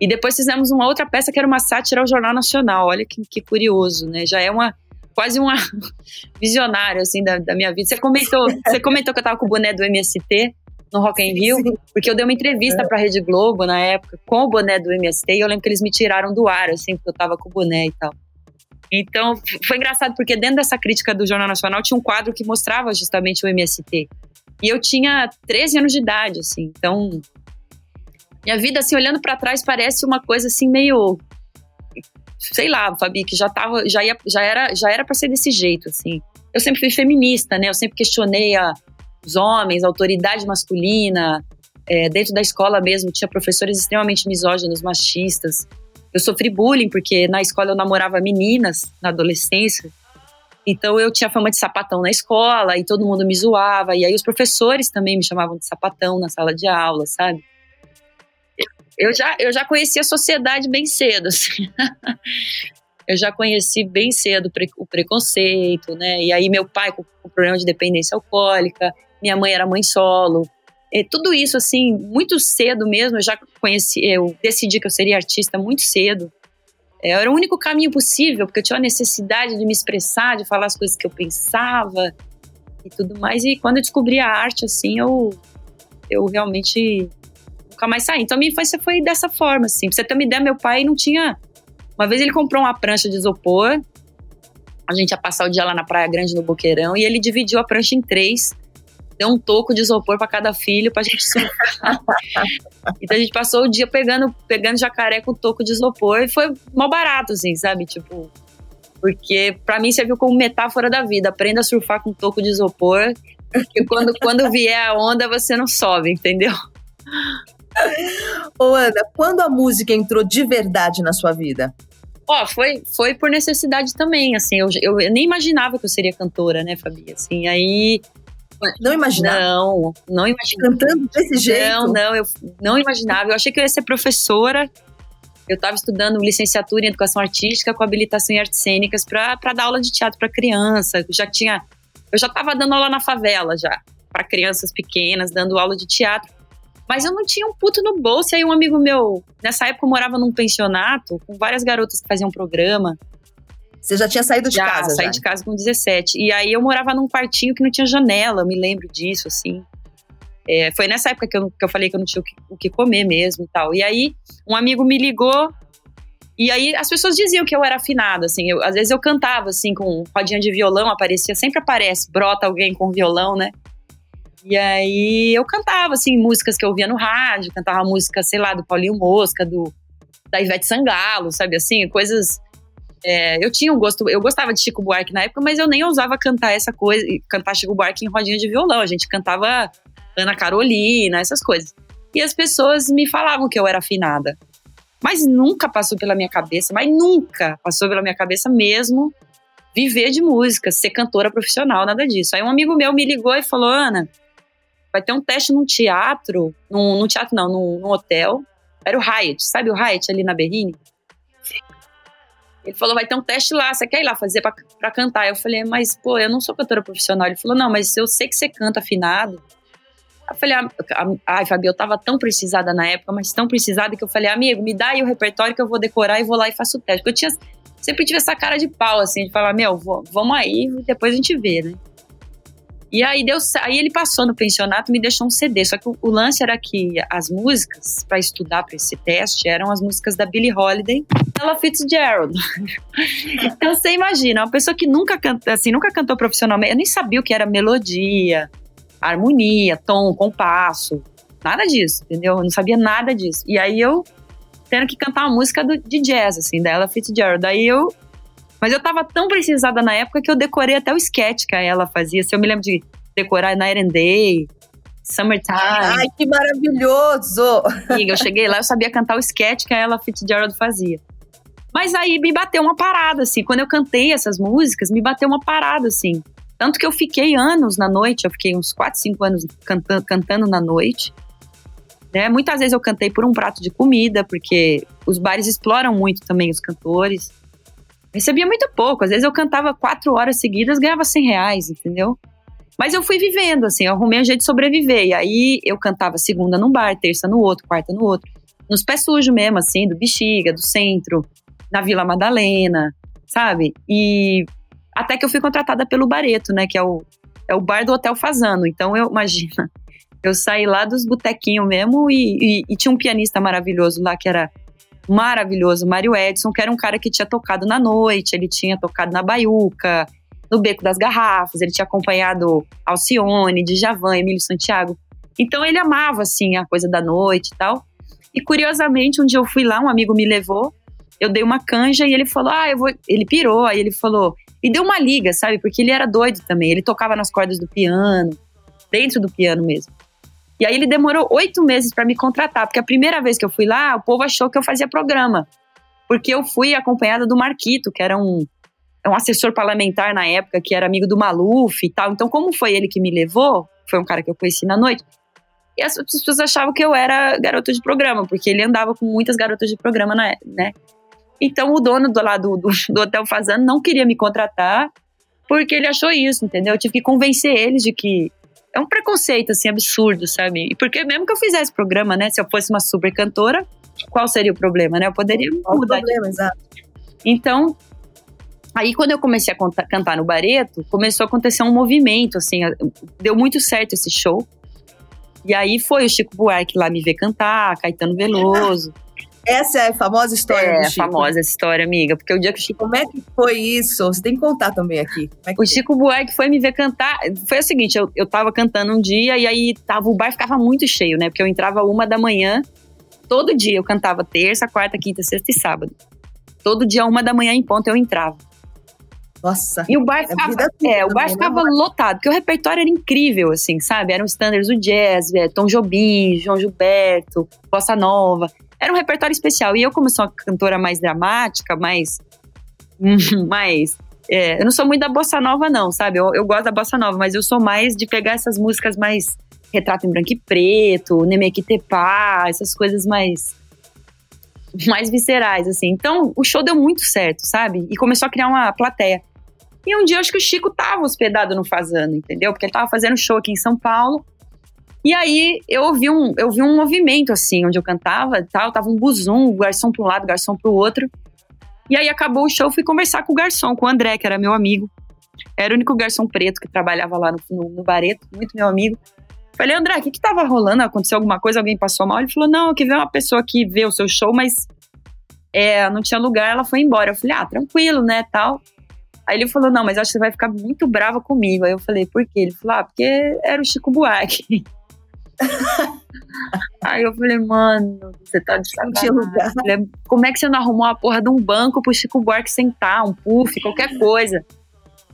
E depois fizemos uma outra peça que era uma sátira ao Jornal Nacional. Olha que, que curioso, né? Já é uma quase uma visionária assim da, da, minha vida. Você comentou, você comentou que eu tava com o boné do MST no Rock in Rio, sim. porque eu dei uma entrevista é. para Rede Globo na época com o boné do MST e eu lembro que eles me tiraram do ar assim, porque eu tava com o boné e tal. Então, foi engraçado porque dentro dessa crítica do Jornal Nacional tinha um quadro que mostrava justamente o MST. E eu tinha 13 anos de idade, assim. Então, minha vida, assim, olhando para trás, parece uma coisa assim meio. Sei lá, Fabi, que já tava. Já, ia, já era já era para ser desse jeito, assim. Eu sempre fui feminista, né? Eu sempre questionei a, os homens, a autoridade masculina. É, dentro da escola mesmo, tinha professores extremamente misóginos, machistas. Eu sofri bullying, porque na escola eu namorava meninas na adolescência. Então eu tinha fama de sapatão na escola e todo mundo me zoava. E aí os professores também me chamavam de sapatão na sala de aula, sabe? Eu já, eu já conheci a sociedade bem cedo, assim. eu já conheci bem cedo o preconceito, né? E aí meu pai com, problema de dependência alcoólica, minha mãe era mãe solo. E tudo isso, assim, muito cedo mesmo, eu já conheci, eu decidi que eu seria artista muito cedo. É, era o único caminho possível, porque eu tinha a necessidade de me expressar, de falar as coisas que eu pensava e tudo mais. E quando eu descobri a arte, assim, eu, eu realmente nunca mais saí. Então, a minha infância foi dessa forma, assim. Pra você ter uma ideia, meu pai não tinha. Uma vez ele comprou uma prancha de isopor, a gente ia passar o dia lá na Praia Grande, no Boqueirão, e ele dividiu a prancha em três deu um toco de isopor para cada filho pra gente surfar. então a gente passou o dia pegando, pegando jacaré com toco de isopor e foi mal barato, assim, sabe? Tipo, porque para mim serviu como metáfora da vida. Aprenda a surfar com toco de isopor, porque quando, quando vier a onda você não sobe, entendeu? Ô Ana, quando a música entrou de verdade na sua vida? Ó, oh, foi, foi por necessidade também, assim, eu, eu, eu, nem imaginava que eu seria cantora, né, Fabi, assim, aí não imaginava? Não, não imaginava. Cantando desse jeito? Não, não, eu não imaginava. Eu achei que eu ia ser professora. Eu estava estudando licenciatura em Educação Artística com habilitação em Artes Cênicas para dar aula de teatro para criança. Eu já tinha, eu já estava dando aula na favela já, para crianças pequenas, dando aula de teatro. Mas eu não tinha um puto no bolso. E aí um amigo meu, nessa época eu morava num pensionato com várias garotas que faziam programa. Você já tinha saído de já, casa? Saí já, saí de casa com 17. E aí eu morava num quartinho que não tinha janela, eu me lembro disso, assim. É, foi nessa época que eu, que eu falei que eu não tinha o que, o que comer mesmo e tal. E aí um amigo me ligou e aí as pessoas diziam que eu era afinada, assim. Eu, às vezes eu cantava, assim, com rodinha de violão, aparecia, sempre aparece, brota alguém com violão, né? E aí eu cantava, assim, músicas que eu ouvia no rádio, cantava música, sei lá, do Paulinho Mosca, do, da Ivete Sangalo, sabe assim? Coisas é, eu tinha um gosto, eu gostava de Chico Buarque na época, mas eu nem ousava cantar essa coisa, cantar Chico Buarque em rodinha de violão. A gente cantava Ana Carolina, essas coisas. E as pessoas me falavam que eu era afinada. Mas nunca passou pela minha cabeça, mas nunca passou pela minha cabeça mesmo viver de música, ser cantora profissional, nada disso. Aí um amigo meu me ligou e falou: Ana, vai ter um teste num teatro, num, num teatro não, num, num hotel. Era o Hyatt, sabe o Hyatt ali na Berrine? Ele falou, vai ter um teste lá, você quer ir lá fazer pra, pra cantar? Eu falei, mas, pô, eu não sou cantora profissional. Ele falou, não, mas eu sei que você canta afinado. Eu falei, ai, Fabi, eu tava tão precisada na época, mas tão precisada que eu falei, amigo, me dá aí o repertório que eu vou decorar e vou lá e faço o teste. Porque eu tinha, sempre tive essa cara de pau, assim, de falar, meu, vamos aí, depois a gente vê, né? E aí, deu, aí ele passou no pensionato me deixou um CD. Só que o, o lance era que as músicas para estudar para esse teste eram as músicas da Billie Holiday, Ella Fitzgerald. então você imagina, uma pessoa que nunca canta, assim, nunca cantou profissionalmente, eu nem sabia o que era melodia, harmonia, tom, compasso, nada disso, entendeu? Eu não sabia nada disso. E aí eu tendo que cantar uma música do, de jazz, assim, da Ella Fitzgerald. Daí eu mas eu tava tão precisada na época que eu decorei até o sketch que ela fazia. Se eu me lembro de decorar Night and Day, Summertime. Ai, que maravilhoso! Amiga, eu cheguei lá, eu sabia cantar o sketch que a Ella Fitzgerald fazia. Mas aí me bateu uma parada, assim. Quando eu cantei essas músicas, me bateu uma parada, assim. Tanto que eu fiquei anos na noite, eu fiquei uns 4, 5 anos cantando, cantando na noite. Né? Muitas vezes eu cantei por um prato de comida, porque os bares exploram muito também os cantores. Recebia muito pouco, às vezes eu cantava quatro horas seguidas, ganhava 100 reais, entendeu? Mas eu fui vivendo, assim, eu arrumei um jeito de sobreviver. E aí eu cantava segunda num bar, terça no outro, quarta no outro. Nos pés sujos mesmo, assim, do Bexiga, do centro, na Vila Madalena, sabe? E até que eu fui contratada pelo Bareto, né? Que é o, é o bar do Hotel Fazano. Então eu imagina, eu saí lá dos botequinhos mesmo e, e, e, tinha um pianista maravilhoso lá que era maravilhoso, Mário Edson, que era um cara que tinha tocado na noite, ele tinha tocado na Baiuca, no Beco das Garrafas, ele tinha acompanhado Alcione, Djavan, Emílio Santiago. Então ele amava, assim, a coisa da noite e tal. E curiosamente, um dia eu fui lá, um amigo me levou, eu dei uma canja e ele falou, ah, eu vou... Ele pirou, aí ele falou... E deu uma liga, sabe? Porque ele era doido também, ele tocava nas cordas do piano, dentro do piano mesmo. E aí ele demorou oito meses para me contratar, porque a primeira vez que eu fui lá, o povo achou que eu fazia programa. Porque eu fui acompanhada do Marquito, que era um, um assessor parlamentar na época, que era amigo do Maluf e tal. Então, como foi ele que me levou, foi um cara que eu conheci na noite, e as pessoas achavam que eu era garota de programa, porque ele andava com muitas garotas de programa, né? Então, o dono do lado do, do Hotel Fazano não queria me contratar, porque ele achou isso, entendeu? Eu tive que convencer eles de que é um preconceito, assim, absurdo, sabe? E porque mesmo que eu fizesse programa, né? Se eu fosse uma super cantora, qual seria o problema, né? Eu poderia qual mudar. o problema, exato. Então, aí quando eu comecei a cantar no Bareto, começou a acontecer um movimento, assim, deu muito certo esse show. E aí foi o Chico Buarque lá me ver cantar, Caetano Veloso. Essa é a famosa história é, do Chico. É, famosa essa história, amiga. Porque o dia que o Chico. Como é que foi isso? Você tem que contar também aqui. É o Chico Buarque foi me ver cantar. Foi o seguinte: eu, eu tava cantando um dia e aí tava, o bar ficava muito cheio, né? Porque eu entrava uma da manhã, todo dia. Eu cantava terça, quarta, quinta, sexta e sábado. Todo dia, uma da manhã em ponto, eu entrava. Nossa. E o bar ficava, é, o bar né? ficava lotado, porque o repertório era incrível, assim, sabe? Eram standards do jazz, é, Tom Jobim, João Gilberto, Bossa Nova. Era um repertório especial. E eu, como sou uma cantora mais dramática, mais. mais. É, eu não sou muito da bossa nova, não, sabe? Eu, eu gosto da bossa nova, mas eu sou mais de pegar essas músicas mais retrato em branco e preto, Nemequitepá, essas coisas mais mais viscerais, assim. Então, o show deu muito certo, sabe? E começou a criar uma plateia. E um dia, acho que o Chico tava hospedado no Fazano, entendeu? Porque ele tava fazendo show aqui em São Paulo. E aí eu ouvi um, eu vi um movimento assim, onde eu cantava tal, tava um buzum, o garçom para um lado, o garçom para o outro. E aí acabou o show, fui conversar com o garçom, com o André, que era meu amigo. Era o único garçom preto que trabalhava lá no, no, no Bareto, muito meu amigo. Falei, André, o que que tava rolando? Aconteceu alguma coisa? Alguém passou mal? Ele falou, não, que veio uma pessoa que vê o seu show, mas é, não tinha lugar, ela foi embora. Eu falei, ah, tranquilo, né, tal. Aí ele falou, não, mas acho que você vai ficar muito brava comigo. Aí eu falei, por quê? Ele falou, ah, porque era o Chico Buarque. Aí eu falei, mano, você tá de sacanagem. Como é que você não arrumou a porra de um banco pro Chico Buarque sentar, um puff, qualquer coisa?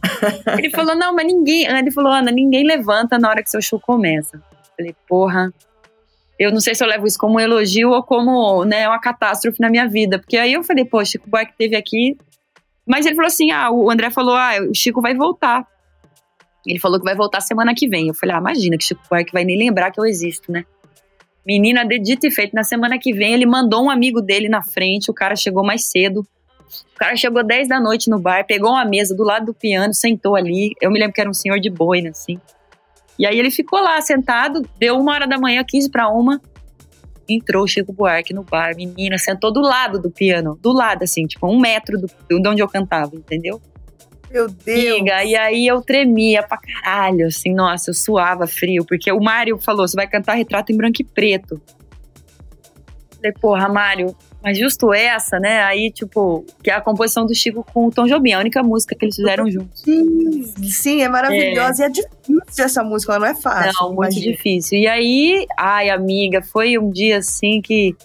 Ele falou, não, mas ninguém. Ele falou, Ana, ninguém levanta na hora que seu show começa. Eu falei, porra. Eu não sei se eu levo isso como um elogio ou como né, uma catástrofe na minha vida. Porque aí eu falei, pô, Chico Buarque teve aqui. Mas ele falou assim: ah, o André falou, ah, o Chico vai voltar. Ele falou que vai voltar semana que vem. Eu falei, ah, imagina que Chico Buarque vai nem lembrar que eu existo, né? Menina, de dito e feito, na semana que vem ele mandou um amigo dele na frente, o cara chegou mais cedo. O cara chegou 10 da noite no bar, pegou uma mesa do lado do piano, sentou ali. Eu me lembro que era um senhor de boina, assim. E aí ele ficou lá sentado, deu uma hora da manhã, 15 para uma. Entrou Chico Buarque no bar, menina, sentou do lado do piano, do lado, assim, tipo, um metro do, de onde eu cantava, entendeu? Meu Deus! Amiga, e aí eu tremia pra caralho, assim, nossa, eu suava frio, porque o Mário falou: você vai cantar retrato em branco e preto. Falei, porra, Mário, mas justo essa, né? Aí, tipo, que é a composição do Chico com o Tom Jobim, a única música que eles fizeram juntos. Sim, sim é maravilhosa. É. E é difícil essa música, ela não é fácil. Não, muito imagina. difícil. E aí, ai, amiga, foi um dia assim que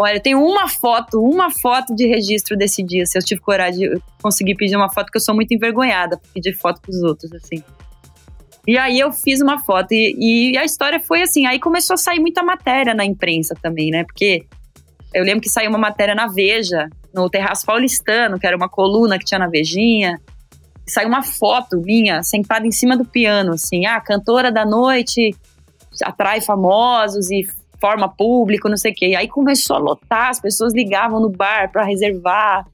Olha, eu tenho uma foto, uma foto de registro desse dia. Se eu tive coragem de conseguir pedir uma foto, que eu sou muito envergonhada por pedir foto pros outros, assim. E aí eu fiz uma foto e, e, a história foi assim. Aí começou a sair muita matéria na imprensa também, né? Porque eu lembro que saiu uma matéria na Veja, no Terraço Paulistano, que era uma coluna que tinha na Vejinha. Saiu uma foto minha sentada em cima do piano, assim. Ah, cantora da noite atrai famosos e forma público, não sei o quê. E aí começou a lotar, as pessoas ligavam no bar para reservar.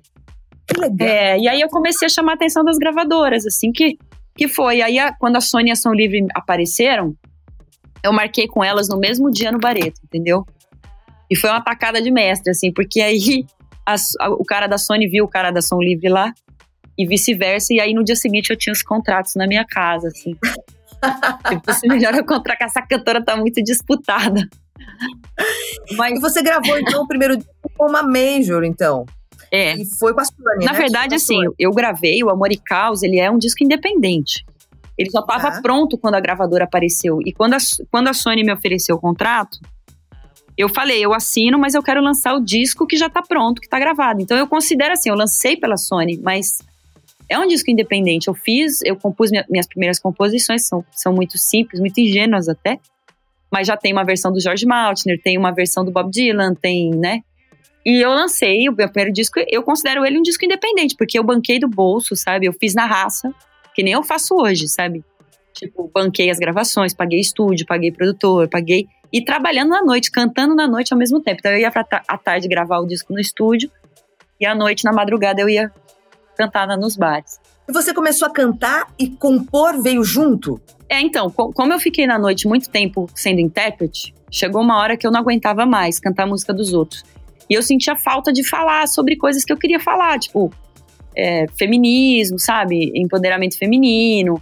Que legal. É, e aí eu comecei a chamar a atenção das gravadoras, assim que, que foi. Aí a, quando a Sony e a Som Livre apareceram, eu marquei com elas no mesmo dia no Bareto, entendeu? E foi uma tacada de mestre, assim, porque aí a, a, o cara da Sony viu o cara da Som Livre lá e vice-versa. E aí no dia seguinte eu tinha os contratos na minha casa, assim. tipo, se melhor eu contratar que essa cantora tá muito disputada. Mas... E você gravou então o primeiro disco com uma major, então? É. E foi com a Sony, Na né? verdade, assim, eu gravei o Amor e Caos, ele é um disco independente. Ele só estava Tá. pronto quando a gravadora apareceu. E quando a, quando a Sony me ofereceu o contrato, eu falei, eu assino, mas eu quero lançar o disco que já tá pronto, que tá gravado. Então eu considero assim, eu lancei pela Sony, mas é um disco independente. Eu fiz, eu compus minha- minhas primeiras composições, são, são muito simples, muito ingênuas até. Mas já tem uma versão do George Maltner, tem uma versão do Bob Dylan, tem, né? E eu lancei o meu primeiro disco, eu considero ele um disco independente, porque eu banquei do bolso, sabe? Eu fiz na raça, que nem eu faço hoje, sabe? Tipo, banquei as gravações, paguei estúdio, paguei produtor, paguei. E trabalhando na noite, cantando na noite ao mesmo tempo. Então eu ia pra à tarde gravar o disco no estúdio, e à noite, na madrugada, eu ia cantar nos bares. E você começou a cantar e compor veio junto? É, então, co- como eu fiquei na noite muito tempo sendo intérprete, chegou uma hora que eu não aguentava mais cantar a música dos outros. E eu sentia falta de falar sobre coisas que eu queria falar, tipo, é, feminismo, sabe? Empoderamento feminino.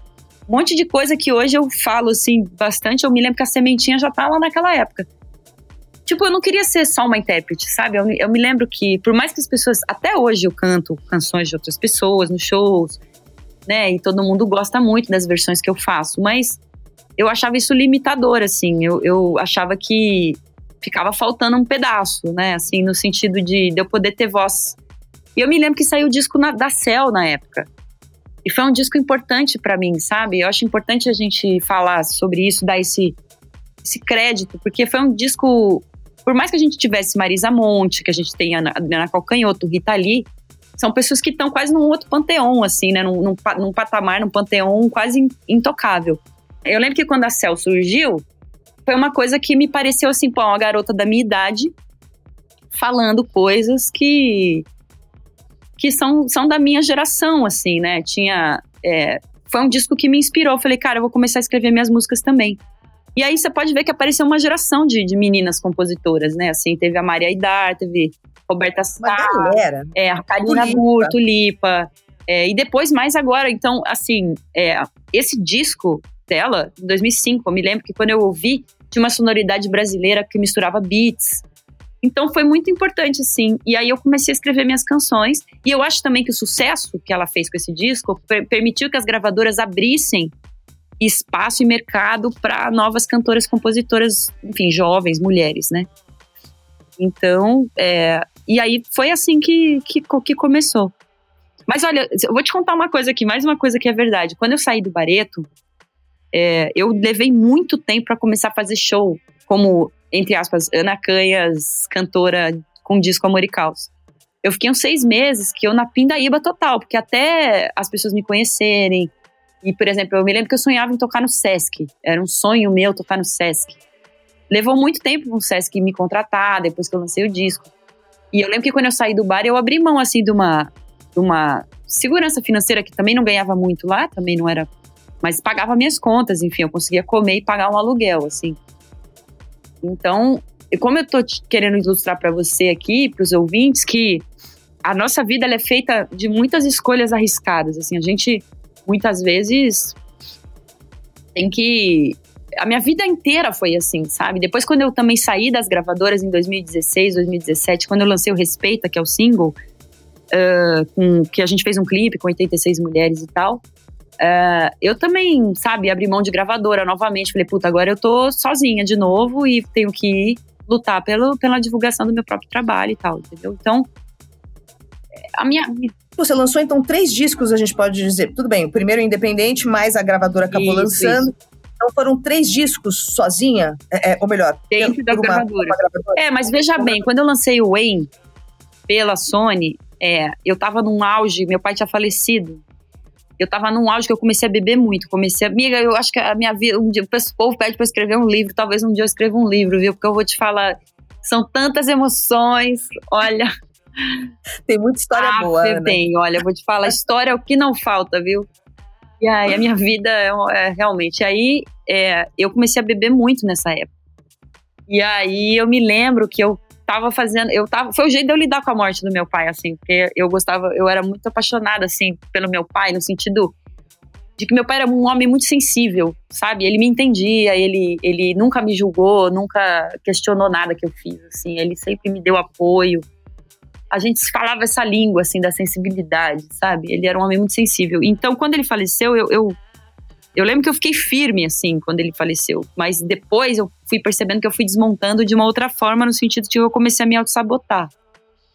Um monte de coisa que hoje eu falo, assim, bastante. Eu me lembro que a sementinha já tá lá naquela época. Tipo, eu não queria ser só uma intérprete, sabe? Eu, eu me lembro que, por mais que as pessoas. Até hoje eu canto canções de outras pessoas nos shows, né? E todo mundo gosta muito das versões que eu faço, mas eu achava isso limitador, assim. Eu, eu achava que ficava faltando um pedaço, né? Assim, no sentido de, de eu poder ter voz. E eu me lembro que saiu o disco na- da Cell na época. E foi um disco importante pra mim, sabe? Eu acho importante a gente falar sobre isso, dar esse, esse crédito, porque foi um disco. Por mais que a gente tivesse Marisa Monte, que a gente tem Ana, Calcanhoto, Rita Lee, são pessoas que estão quase num outro panteão, assim, né? Num, num, num patamar, num panteão quase in- intocável. Eu lembro que quando a Cell surgiu, foi uma coisa que me pareceu assim, pô, uma garota da minha idade falando coisas que que são, são da minha geração, assim, né? Tinha. é, foi um disco que me inspirou. Eu falei, cara, eu vou começar a escrever minhas músicas também. E aí você pode ver que apareceu uma geração de, de meninas compositoras, né? Assim, teve a Maria Aidar, teve Roberta Sá, é, a Karina Tulipa. Burr, Tulipa. É, e depois, mais agora, então, assim, é, esse disco dela, em 2005, eu me lembro que quando eu ouvi, tinha uma sonoridade brasileira que misturava beats. Então foi muito importante, assim. E aí eu comecei a escrever minhas canções. E eu acho também que o sucesso que ela fez com esse disco per- permitiu que as gravadoras abrissem espaço e mercado para novas cantoras, compositoras, enfim, jovens, mulheres, né? Então, é, e aí foi assim que, que, que começou. Mas olha, eu vou te contar uma coisa aqui, mais uma coisa que é verdade. Quando eu saí do Bareto, é, eu levei muito tempo para começar a fazer show, como, entre aspas, Ana Canhas, cantora com disco Amor e Caos. Eu fiquei uns seis meses que eu na pindaíba total, porque até as pessoas me conhecerem. E, por exemplo, eu me lembro que eu sonhava em tocar no Sesc. Era um sonho meu tocar no Sesc. Levou muito tempo pro Sesc me contratar, depois que eu lancei o disco. E eu lembro que quando eu saí do bar, eu abri mão, assim, de uma, de uma segurança financeira que também não ganhava muito lá, também não era. Mas pagava minhas contas, enfim, eu conseguia comer e pagar um aluguel, assim. Então, como eu tô querendo ilustrar para você aqui, para os ouvintes, que a nossa vida é feita de muitas escolhas arriscadas, assim, a gente muitas vezes tem que a minha vida inteira foi assim, sabe? Depois, quando eu também saí das gravadoras em 2016, 2017, quando eu lancei o Respeita, que é o single, ah, com, que a gente fez um clipe com 86 mulheres e tal, ah, eu também, sabe, abri mão de gravadora novamente. Falei, puta, agora eu tô sozinha de novo e tenho que lutar pelo, pela divulgação do meu próprio trabalho e tal, entendeu? Então, a minha. Você lançou então três discos, a gente pode dizer. Tudo bem, o primeiro é independente, mas a gravadora acabou Isso, lançando. Então foram três discos sozinha, é, é, ou melhor, Dentro uma gravadora. É, mas veja bem, quando eu lancei o Wayne pela Sony, é, eu tava num auge, meu pai tinha falecido. eu tava num auge que eu comecei a beber muito. Comecei a. Amiga, eu acho que a minha vida. Um dia, o povo pede pra eu escrever um livro. Talvez um dia eu escreva um livro, viu? Porque eu vou te falar. São tantas emoções. Olha. Tem muita história ah, boa. Né? Tem, olha, eu vou te falar. História é o que não falta, viu? E aí, a minha vida é, é realmente. Aí, é, eu comecei a beber muito nessa época. E aí, eu me lembro que eu tava fazendo, eu tava, foi o jeito de eu lidar com a morte do meu pai, assim, porque eu gostava, eu era muito apaixonada, assim, pelo meu pai, no sentido de que meu pai era um homem muito sensível, sabe? Ele me entendia, ele, ele nunca me julgou, nunca questionou nada que eu fiz, assim, ele sempre me deu apoio. A gente falava essa língua, assim, da sensibilidade, sabe? Ele era um homem muito sensível. Então, quando ele faleceu, eu, eu eu lembro que eu fiquei firme, assim, quando ele faleceu. Mas depois eu fui percebendo que eu fui desmontando de uma outra forma, no sentido que eu comecei a me auto-sabotar.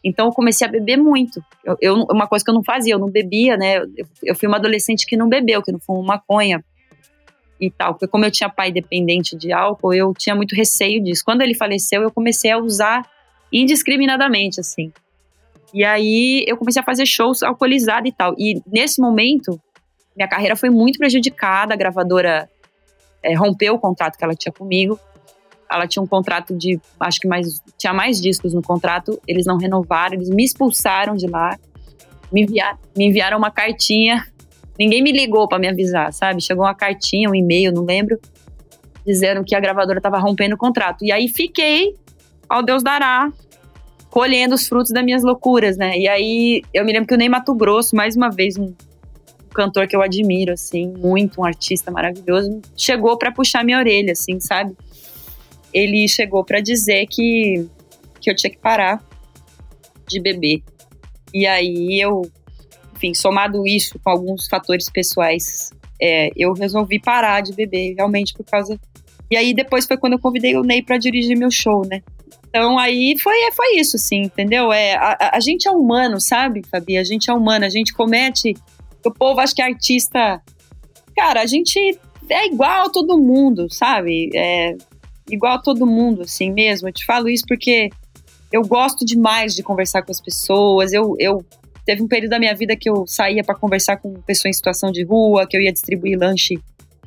Então eu comecei a beber muito. Eu, eu, uma coisa que eu não fazia, eu não bebia, né? Eu, eu fui uma adolescente que não bebeu, que não fumou maconha e tal. Porque como eu tinha pai dependente de álcool, eu tinha muito receio disso. Quando ele faleceu, eu comecei a usar indiscriminadamente, assim. E aí eu comecei a fazer shows alcoolizada e tal. E nesse momento, minha carreira foi muito prejudicada. A gravadora é, rompeu o contrato que ela tinha comigo. Ela tinha um contrato de, acho que mais, tinha mais discos no contrato. Eles não renovaram, eles me expulsaram de lá. Me, enviar, me enviaram uma cartinha. Ninguém me ligou para me avisar, sabe? Chegou uma cartinha, um e-mail, não lembro, dizendo que a gravadora estava rompendo o contrato. E aí fiquei, ao Deus dará, colhendo os frutos das minhas loucuras, né? E aí eu me lembro que o Ney Mato Grosso, mais uma vez, um cantor que eu admiro, assim, muito, um artista maravilhoso, chegou para puxar minha orelha, assim, sabe? Ele chegou para dizer que, que eu tinha que parar de beber. E aí eu, enfim, somado isso com alguns fatores pessoais, é, eu resolvi parar de beber, realmente por causa. E aí depois foi quando eu convidei o Ney para dirigir meu show, né? Então aí foi, foi isso, assim, entendeu? É, a, a gente é humano, sabe, Fabi? A gente é humano, a gente comete o povo acha que é artista. Cara, a gente é igual a todo mundo, sabe? É igual a todo mundo, assim mesmo. Eu te falo isso porque eu gosto demais de conversar com as pessoas. Eu, eu teve um período da minha vida que eu saía para conversar com pessoas em situação de rua, que eu ia distribuir lanche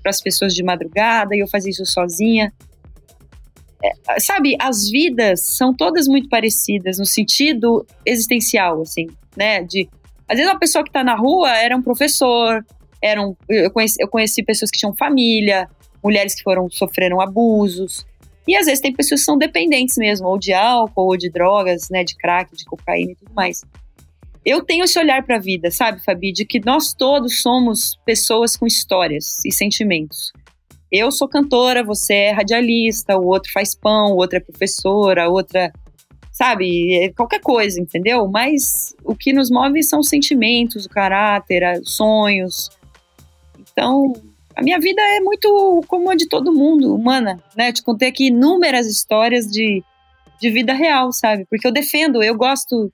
para as pessoas de madrugada e eu fazia isso sozinha. É, sabe, as vidas são todas muito parecidas no sentido existencial, assim, né? De às vezes uma pessoa que está na rua era um professor, era um, eu, conheci, eu conheci pessoas que tinham família, mulheres que foram sofreram abusos. E às vezes tem pessoas que são dependentes mesmo, ou de álcool, ou de drogas, né, de crack, de cocaína e tudo mais. Eu tenho esse olhar para a vida, sabe, Fabi, de que nós todos somos pessoas com histórias e sentimentos. Eu sou cantora, você é radialista, o outro faz pão, o outro é professora, a outra sabe? É qualquer coisa, entendeu? Mas o que nos move são os sentimentos, o caráter, os sonhos. Então, a minha vida é muito como a de todo mundo, humana, né? Te contei aqui inúmeras histórias de, de vida real, sabe? Porque eu defendo, eu gosto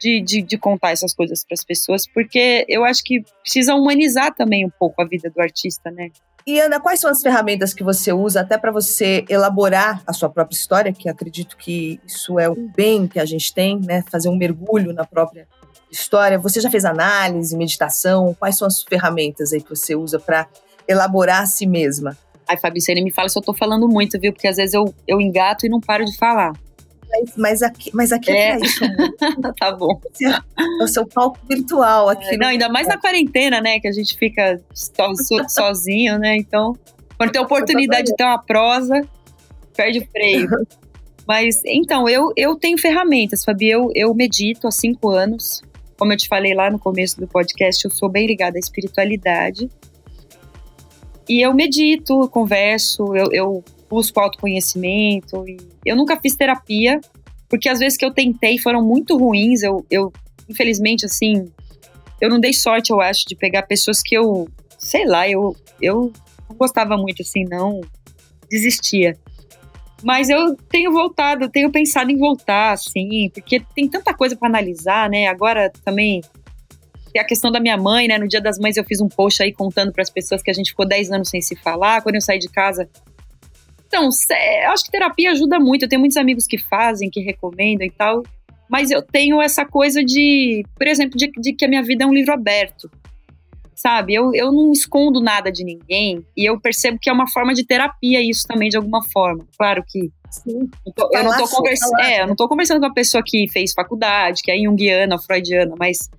de, de, de contar essas coisas para as pessoas, porque eu acho que precisa humanizar também um pouco a vida do artista, né? E Ana, quais são as ferramentas que você usa até para você elaborar a sua própria história? Que acredito que isso é um bem que a gente tem, né? Fazer um mergulho na própria história. Você já fez análise, meditação? Quais são as ferramentas aí que você usa para elaborar a si mesma? Ai, Fabi, você me fala se eu tô falando muito, viu? Porque às vezes eu, eu engato e não paro de falar. Mas, mas aqui, mas aqui é, é isso. tá bom. É o seu palco virtual aqui. É, não, ainda mais na quarentena, né? Que a gente fica so, so, sozinho, né? Então, quando tem a oportunidade de ter uma prosa, perde o freio. Mas, então, eu, eu tenho ferramentas, Fabi. Eu, eu medito há cinco anos. Como eu te falei lá no começo do podcast, eu sou bem ligada à espiritualidade. E eu medito, converso, eu, eu busco autoconhecimento. E eu nunca fiz terapia, porque às vezes que eu tentei foram muito ruins. Eu, eu infelizmente, assim, eu não dei sorte, eu acho, de pegar pessoas que eu, sei lá, eu, eu não gostava muito, assim, não desistia. Mas eu tenho voltado, tenho pensado em voltar, assim, porque tem tanta coisa para analisar, né? Agora também a questão da minha mãe, né? No Dia das Mães eu fiz um post aí contando para as pessoas que a gente ficou 10 anos sem se falar. Quando eu saí de casa, então, eu acho que terapia ajuda muito. Eu tenho muitos amigos que fazem, que recomendam e tal. Mas eu tenho essa coisa de, por exemplo, de, de que a minha vida é um livro aberto. sabe? Eu, eu não escondo nada de ninguém e eu percebo que é uma forma de terapia isso também de alguma forma. Claro que Sim. Eu, tô, eu não tô conversando, é, eu não tô conversando com uma pessoa que fez faculdade, que é junguiana, freudiana, mas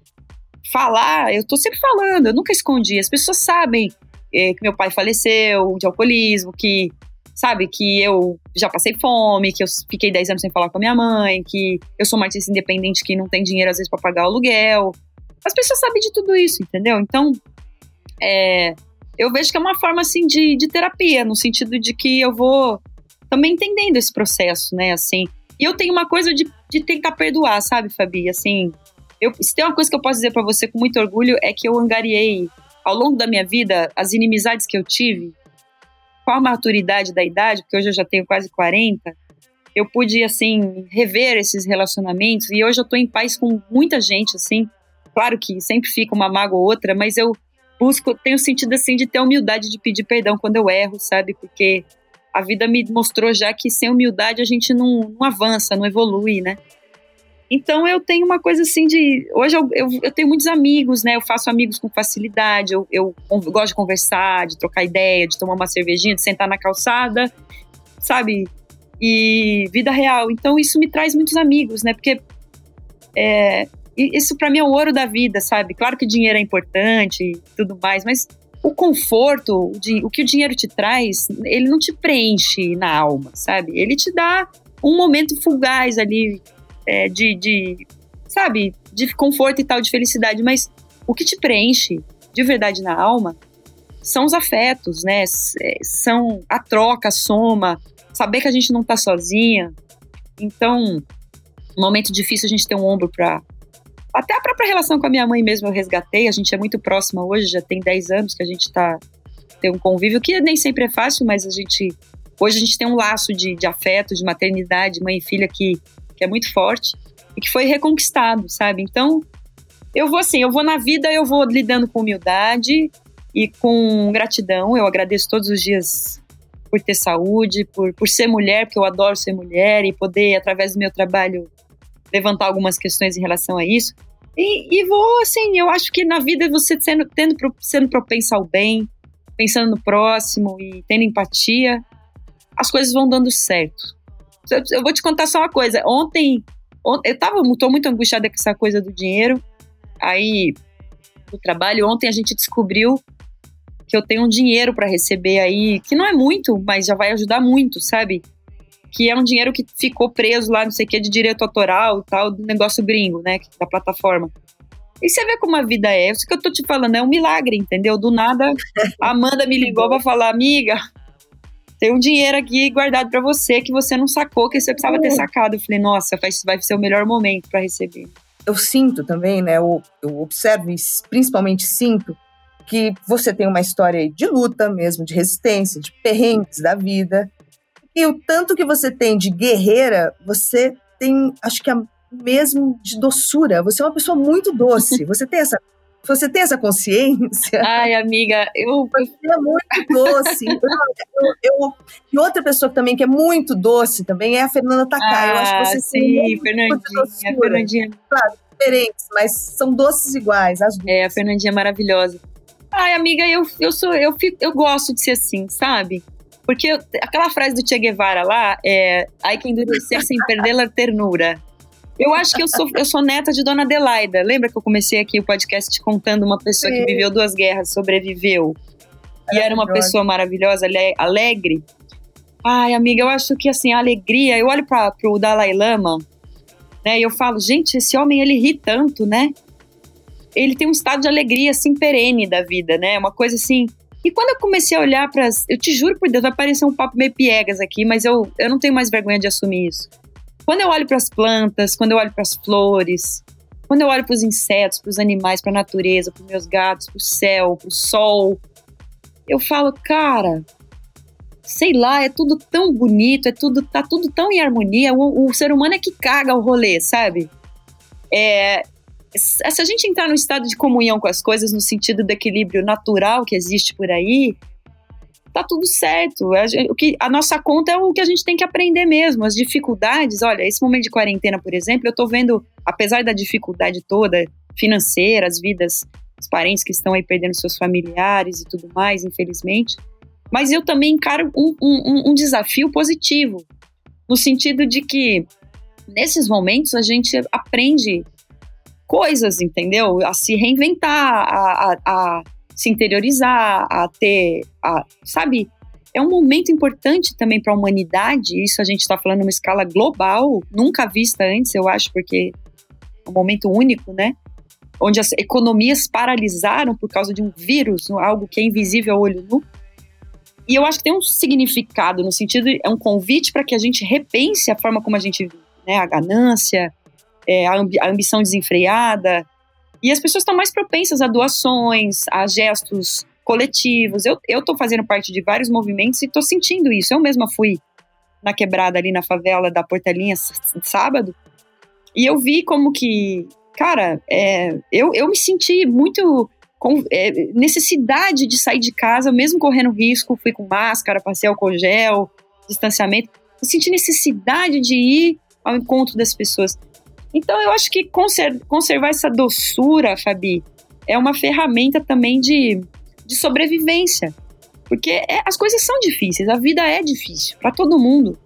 falar, eu tô sempre falando, eu nunca escondi. As pessoas sabem é, que meu pai faleceu de alcoolismo, que sabe, que eu já passei fome, que eu fiquei 10 anos sem falar com a minha mãe, que eu sou uma artista independente que não tem dinheiro às vezes para pagar o aluguel. As pessoas sabem de tudo isso, entendeu? Então, é, eu vejo que é uma forma assim de, de terapia, no sentido de que eu vou também entendendo esse processo, né? Assim, e eu tenho uma coisa de, de tentar perdoar, sabe, Fabi? Assim, eu, se tem uma coisa que eu posso dizer para você com muito orgulho é que eu angariei ao longo da minha vida as inimizades que eu tive com a maturidade da idade, porque hoje eu já tenho quase 40, eu pude assim rever esses relacionamentos e hoje eu tô em paz com muita gente assim. Claro que sempre fica uma mágoa ou outra, mas eu busco, tenho sentido assim de ter humildade de pedir perdão quando eu erro, sabe? Porque a vida me mostrou já que sem humildade a gente não, não avança, não evolui, né? Então eu tenho uma coisa assim de. Hoje eu, eu, eu, tenho muitos amigos, né? Eu faço amigos com facilidade, eu, eu, gosto de conversar, de trocar ideia, de tomar uma cervejinha, de sentar na calçada, sabe? E vida real. Então isso me traz muitos amigos, né? Porque é, isso para mim é o ouro da vida, sabe? Claro que dinheiro é importante e tudo mais, mas o conforto, o, o que o dinheiro te traz, ele não te preenche na alma, sabe? Ele te dá um momento fugaz ali é, de, de, sabe, de conforto e tal, de felicidade, mas o que te preenche de verdade na alma são os afetos, né? É, são a troca, a soma, saber que a gente não tá sozinha. Então, no momento difícil, a gente tem um ombro para até a própria relação com a minha mãe mesmo eu resgatei, a gente é muito próxima hoje, já tem 10 anos que a gente tá tem um convívio que nem sempre é fácil, mas a gente hoje a gente tem um laço de, de afeto, de maternidade, mãe e filha que, que é muito forte e que foi reconquistado, sabe? Então, eu vou assim, eu vou na vida, eu vou lidando com humildade e com gratidão. Eu agradeço todos os dias por ter saúde, por, por ser mulher, porque eu adoro ser mulher e poder, através do meu trabalho, levantar algumas questões em relação a isso. E, e vou, assim, eu acho que na vida você sendo, tendo, sendo propensa ao bem, pensando no próximo e tendo empatia, as coisas vão dando certo. Eu, vou te contar só uma coisa. Ontem, ontem eu tava, tô muito angustiada com essa coisa do dinheiro. Aí, no trabalho, ontem a gente descobriu que eu tenho um dinheiro para receber aí, que não é muito, mas já vai ajudar muito, sabe? que é um dinheiro que ficou preso lá, não sei o que, de direito autoral e tal, do negócio gringo, né, da plataforma. E você vê como a vida é. Isso que eu tô te falando é um milagre, entendeu? Do nada, a Amanda me ligou pra falar, amiga, tem um dinheiro aqui guardado para você que você não sacou, que você precisava ter sacado. Eu falei, nossa, vai, vai ser o melhor momento para receber. Eu sinto também, né? Eu, eu observo e principalmente sinto que você tem uma história de luta mesmo, de resistência, de perrengues da vida. E o tanto que você tem de guerreira, você tem, acho que, a mesmo de doçura. Você é uma pessoa muito doce. Você tem essa você tem essa consciência? Ai, amiga, eu. Você é muito doce. eu, eu, eu, e outra pessoa também que é muito doce também é a Fernanda Takai. Ah, eu acho que você ah, sim, Fernandinha, Fernandinha. Claro, diferentes, mas são doces iguais, as duas. É, a Fernandinha é maravilhosa. Ai, amiga, eu, eu sou, eu, fico, eu gosto de ser assim, sabe? Porque aquela frase do Che Guevara lá é ai que endurecer sem perder a ternura. Eu acho que eu sou, eu sou neta de Dona Adelaida. Lembra que eu comecei aqui o podcast contando uma pessoa Sim. que viveu duas guerras, sobreviveu? E era uma pessoa maravilhosa, alegre. Ai, amiga, eu acho que assim, a alegria. Eu olho para o Dalai Lama, né? E eu falo, gente, esse homem ele ri tanto, né? Ele tem um estado de alegria assim perene da vida, né? Uma coisa assim e quando eu comecei a olhar para Eu te juro por Deus, vai parecer um papo meio piegas aqui, mas eu, eu não tenho mais vergonha de assumir isso. Quando eu olho para as plantas, quando eu olho para as flores, quando eu olho para os insetos, para os animais, para a natureza, para os meus gatos, para o céu, para o sol, eu falo, cara, sei lá, é tudo tão bonito, é tudo, tá tudo tão em harmonia. O, o ser humano é que caga o rolê, sabe? É, se a gente entrar no estado de comunhão com as coisas, no sentido do equilíbrio natural que existe por aí, tá tudo certo. A, o que, a nossa conta é o que a gente tem que aprender mesmo. As dificuldades, olha, esse momento de quarentena, por exemplo, eu tô vendo, apesar da dificuldade toda financeira, as vidas os parentes que estão aí perdendo seus familiares e tudo mais, infelizmente. Mas eu também encaro um, um, um desafio positivo, no sentido de que nesses momentos a gente aprende coisas, entendeu? A se reinventar, a, a, a se interiorizar, a ter, a, sabe? É um momento importante também para a humanidade. Isso a gente está falando numa escala global, nunca vista antes, eu acho, porque é um momento único, né? Onde as economias paralisaram por causa de um vírus, algo que é invisível ao olho nu. E eu acho que tem um significado, no sentido, é um convite para que a gente repense a forma como a gente vive, né? A ganância, é, a, ambi a ambição desenfreada. E as pessoas estão mais propensas a doações, a gestos coletivos. Eu estou fazendo parte de vários movimentos e estou sentindo isso. Eu mesma fui na quebrada ali na favela da Portelinha sábado e eu vi como que, cara, é, eu, eu me senti muito com é, necessidade de sair de casa, mesmo correndo risco. Fui com máscara, passei álcool gel, distanciamento. Eu senti necessidade de ir ao encontro das pessoas. Então, eu acho que conservar essa doçura, Fabi, é uma ferramenta também de, de sobrevivência. Porque é, as coisas são difíceis, a vida é difícil para todo mundo.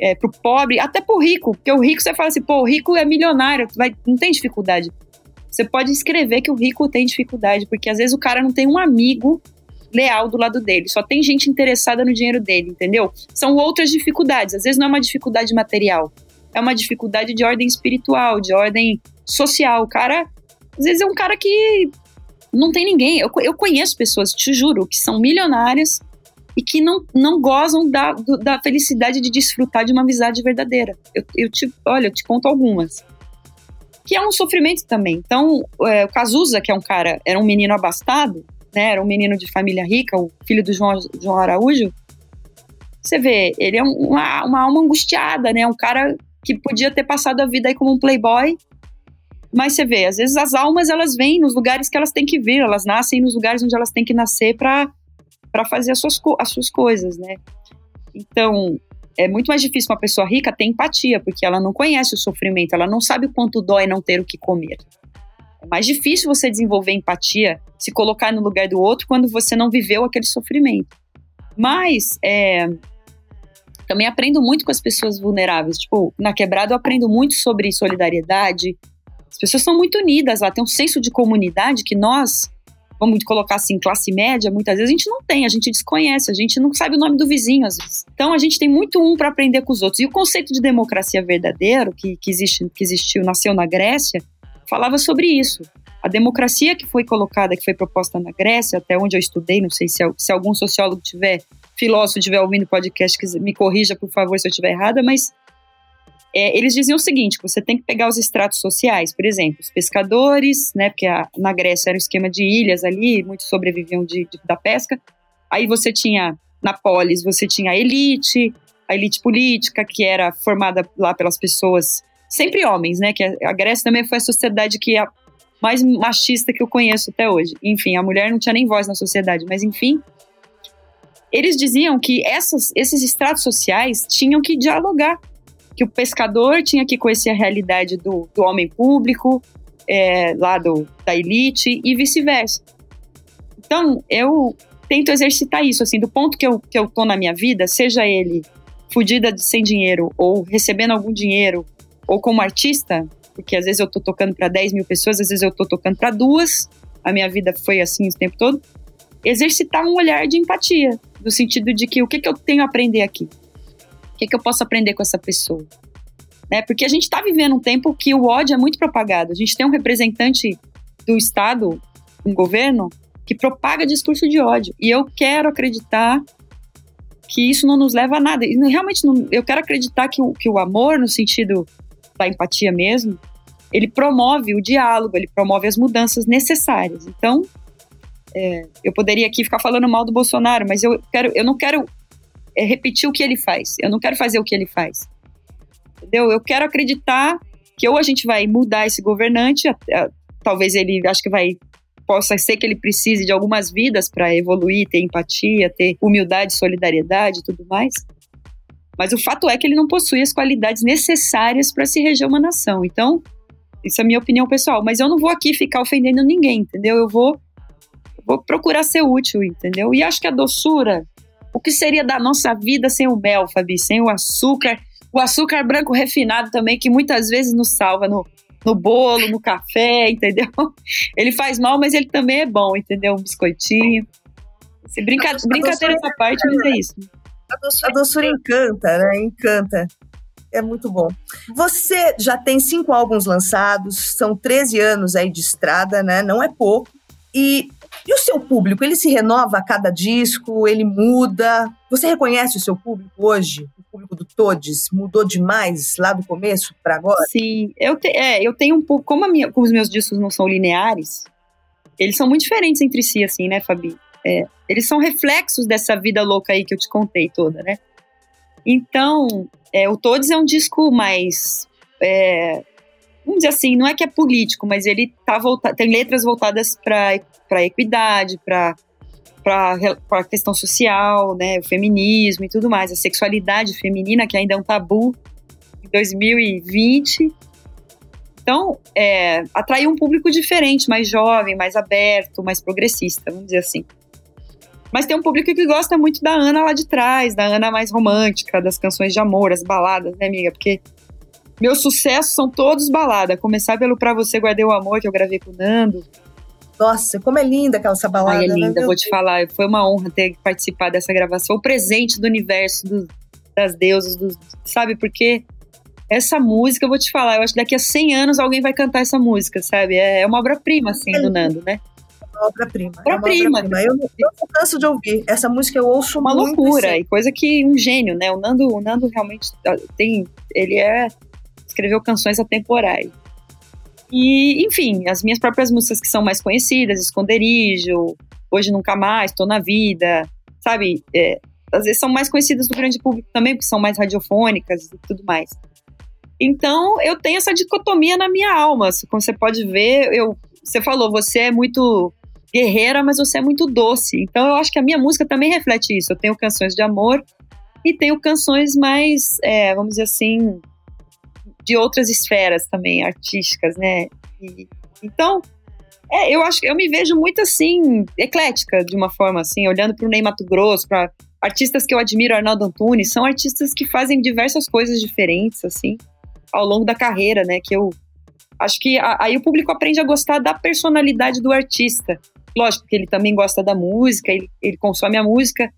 É, pro pobre, até pro rico, porque o rico você fala assim, pô, o rico é milionário, vai, não tem dificuldade. Você pode escrever que o rico tem dificuldade, porque às vezes o cara não tem um amigo leal do lado dele, só tem gente interessada no dinheiro dele, entendeu? São outras dificuldades, às vezes não é uma dificuldade material, é uma dificuldade de ordem espiritual, de ordem social. O cara, às vezes, é um cara que não tem ninguém. Eu, eu conheço pessoas, te juro, que são milionárias e que não, não gozam da, da felicidade de desfrutar de uma amizade verdadeira. Eu, eu te, olha, eu te conto algumas. Que é um sofrimento também. Então, é, o Cazuza, que é um cara, era um menino abastado, né, era um menino de família rica, o filho do João, João Araújo. Você vê, ele é uma, uma alma angustiada, né? Um cara que podia ter passado a vida aí como um playboy. Mas você vê, às vezes as almas elas vêm nos lugares que elas têm que vir, elas nascem nos lugares onde elas têm que nascer para fazer as suas, as suas coisas, né? Então, é muito mais difícil uma pessoa rica ter empatia, porque ela não conhece o sofrimento, ela não sabe o quanto dói não ter o que comer. É mais difícil você desenvolver empatia, se colocar no lugar do outro quando você não viveu aquele sofrimento. Mas, é, também aprendo muito com as pessoas vulneráveis. Tipo, na quebrada eu aprendo muito sobre solidariedade. As pessoas são muito unidas lá, tem um senso de comunidade que nós, vamos colocar assim, classe média, muitas vezes a gente não tem, a gente desconhece, a gente não sabe o nome do vizinho às vezes. Então a gente tem muito um para aprender com os outros. E o conceito de democracia verdadeiro, que, que, existe, que existiu, nasceu na Grécia, falava sobre isso. A democracia que foi colocada, que foi proposta na Grécia, até onde eu estudei, não sei se, se algum sociólogo tiver filósofo estiver ouvindo o podcast, me corrija, por favor, se eu estiver errada, mas é, eles diziam o seguinte: você tem que pegar os estratos sociais, por exemplo, os pescadores, né? Porque a, na Grécia era um esquema de ilhas ali, muitos sobreviviam de, de, da pesca. Aí você tinha na polis, você tinha a elite, a elite política, que era formada lá pelas pessoas, sempre homens, né? Que a, a Grécia também foi a sociedade que a mais machista que eu conheço até hoje. Enfim, a mulher não tinha nem voz na sociedade, mas enfim, eles diziam que essas, esses estratos sociais tinham que dialogar, que o pescador tinha que conhecer a realidade do, do homem público, é, lá do, da elite e vice-versa. Então, eu tento exercitar isso, assim, do ponto que eu, que eu tô na minha vida, seja ele fudida de sem dinheiro ou recebendo algum dinheiro, ou como artista, porque às vezes eu tô tocando para 10 mil pessoas, às vezes eu tô tocando para duas, a minha vida foi assim o tempo todo exercitar um olhar de empatia, no sentido de que o que, que eu tenho a aprender aqui? O que, que eu posso aprender com essa pessoa? Né? Porque a gente está vivendo um tempo que o ódio é muito propagado. A gente tem um representante do Estado, um governo, que propaga discurso de ódio. E eu quero acreditar que isso não nos leva a nada. E realmente, não, eu quero acreditar que o, que o amor, no sentido da empatia mesmo, ele promove o diálogo, ele promove as mudanças necessárias. Então, é, eu poderia aqui ficar falando mal do Bolsonaro, mas eu, quero, eu não quero é, repetir o que ele faz. Eu não quero fazer o que ele faz. Entendeu? Eu quero acreditar que ou a gente vai mudar esse governante, talvez ele, acho que vai possa ser que ele precise de algumas vidas para evoluir, ter empatia, ter humildade, solidariedade e tudo mais. Mas o fato é que ele não possui as qualidades necessárias para se reger uma nação. Então, Isso é a minha opinião pessoal. Mas eu não vou aqui ficar ofendendo ninguém, entendeu? Eu vou, vou procurar ser útil, entendeu? E acho que a doçura, o que seria da nossa vida sem o mel, Fabi? Sem o açúcar, o açúcar branco refinado também, que muitas vezes nos salva no, no bolo, no café, entendeu? Ele faz mal, mas ele também é bom, entendeu? Um biscoitinho. Se brinca, brincadeira essa parte, mas é isso. A doçura, a doçura encanta, né? Encanta. É muito bom. Você já tem cinco álbuns lançados, são 13 anos aí de estrada, né? Não é pouco. E, e o seu público, ele se renova a cada disco, ele muda? Você reconhece o seu público hoje? O público do Todes mudou demais lá do começo para agora? Sim, eu, te, é, eu tenho um pouco. Como, minha, como os meus discos não são lineares, eles são muito diferentes entre si, assim, né, Fabi? É, eles são reflexos dessa vida louca aí que eu te contei toda, né? Então, é, o Todes é um disco mais. É, vamos dizer assim, não é que é político, mas ele tá volta, tem letras voltadas para a equidade, para a questão social, né, o feminismo e tudo mais, a sexualidade feminina, que ainda é um tabu em 2020. Então, é, atraiu um público diferente, mais jovem, mais aberto, mais progressista, vamos dizer assim. Mas tem um público que gosta muito da Ana lá de trás, da Ana mais romântica, das canções de amor, as baladas, né, amiga? Porque meus sucessos são todos balada. Começar pelo Pra Você Guardei o Amor, que eu gravei com o Nando. Nossa, como é linda aquela essa balada. Ai, é né, linda, né? vou te falar. Foi uma honra ter participado dessa gravação. O presente do universo, do, das deusas, do, sabe? Porque essa música, eu vou te falar, eu acho que daqui a 100 anos alguém vai cantar essa música, sabe? É, é uma obra-prima, assim, do Nando, né? obra-prima. É obra-prima. Obra eu, eu não canso de ouvir. Essa música eu ouço uma muito. Uma loucura, e coisa que um gênio, né? O Nando, o Nando realmente ah, tem. Ele é. Escreveu canções atemporais. E, enfim, as minhas próprias músicas que são mais conhecidas, Esconderijo, Hoje Nunca Mais, Tô na Vida, sabe? É, às vezes são mais conhecidas do grande público também, porque são mais radiofônicas e tudo mais. Então, eu tenho essa dicotomia na minha alma. Como você pode ver, eu, você falou, você é muito guerreira, mas você é muito doce. Então eu acho que a minha música também reflete isso. Eu tenho canções de amor e tenho canções mais, é, vamos dizer assim, de outras esferas também, artísticas, né? E, então, é, eu acho eu me vejo muito assim, eclética, de uma forma assim, olhando para o Ney Mato Grosso, para artistas que eu admiro, Arnaldo Antunes, são artistas que fazem diversas coisas diferentes, assim, ao longo da carreira, né? Que eu acho que a, aí o público aprende a gostar da personalidade do artista. Lógico que ele também gosta da música, ele, ele consome a música,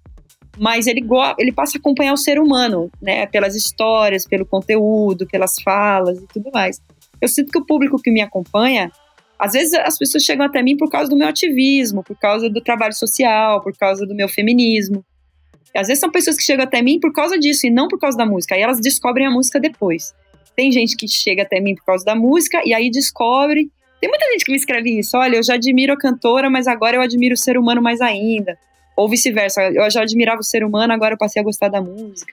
mas ele, ele passa a acompanhar o ser humano, né? Pelas histórias, pelo conteúdo, pelas falas e tudo mais. Eu sinto que o público que me acompanha, às vezes as pessoas chegam até mim por causa do meu ativismo, por causa do trabalho social, por causa do meu feminismo. Às vezes são pessoas que chegam até mim por causa disso e não por causa da música. Aí elas descobrem a música depois. Tem gente que chega até mim por causa da música e aí descobre tem muita gente que me escreve isso. Olha, eu já admiro a cantora, mas agora eu admiro o ser humano mais ainda. Ou vice-versa. Eu já admirava o ser humano, agora eu passei a gostar da música.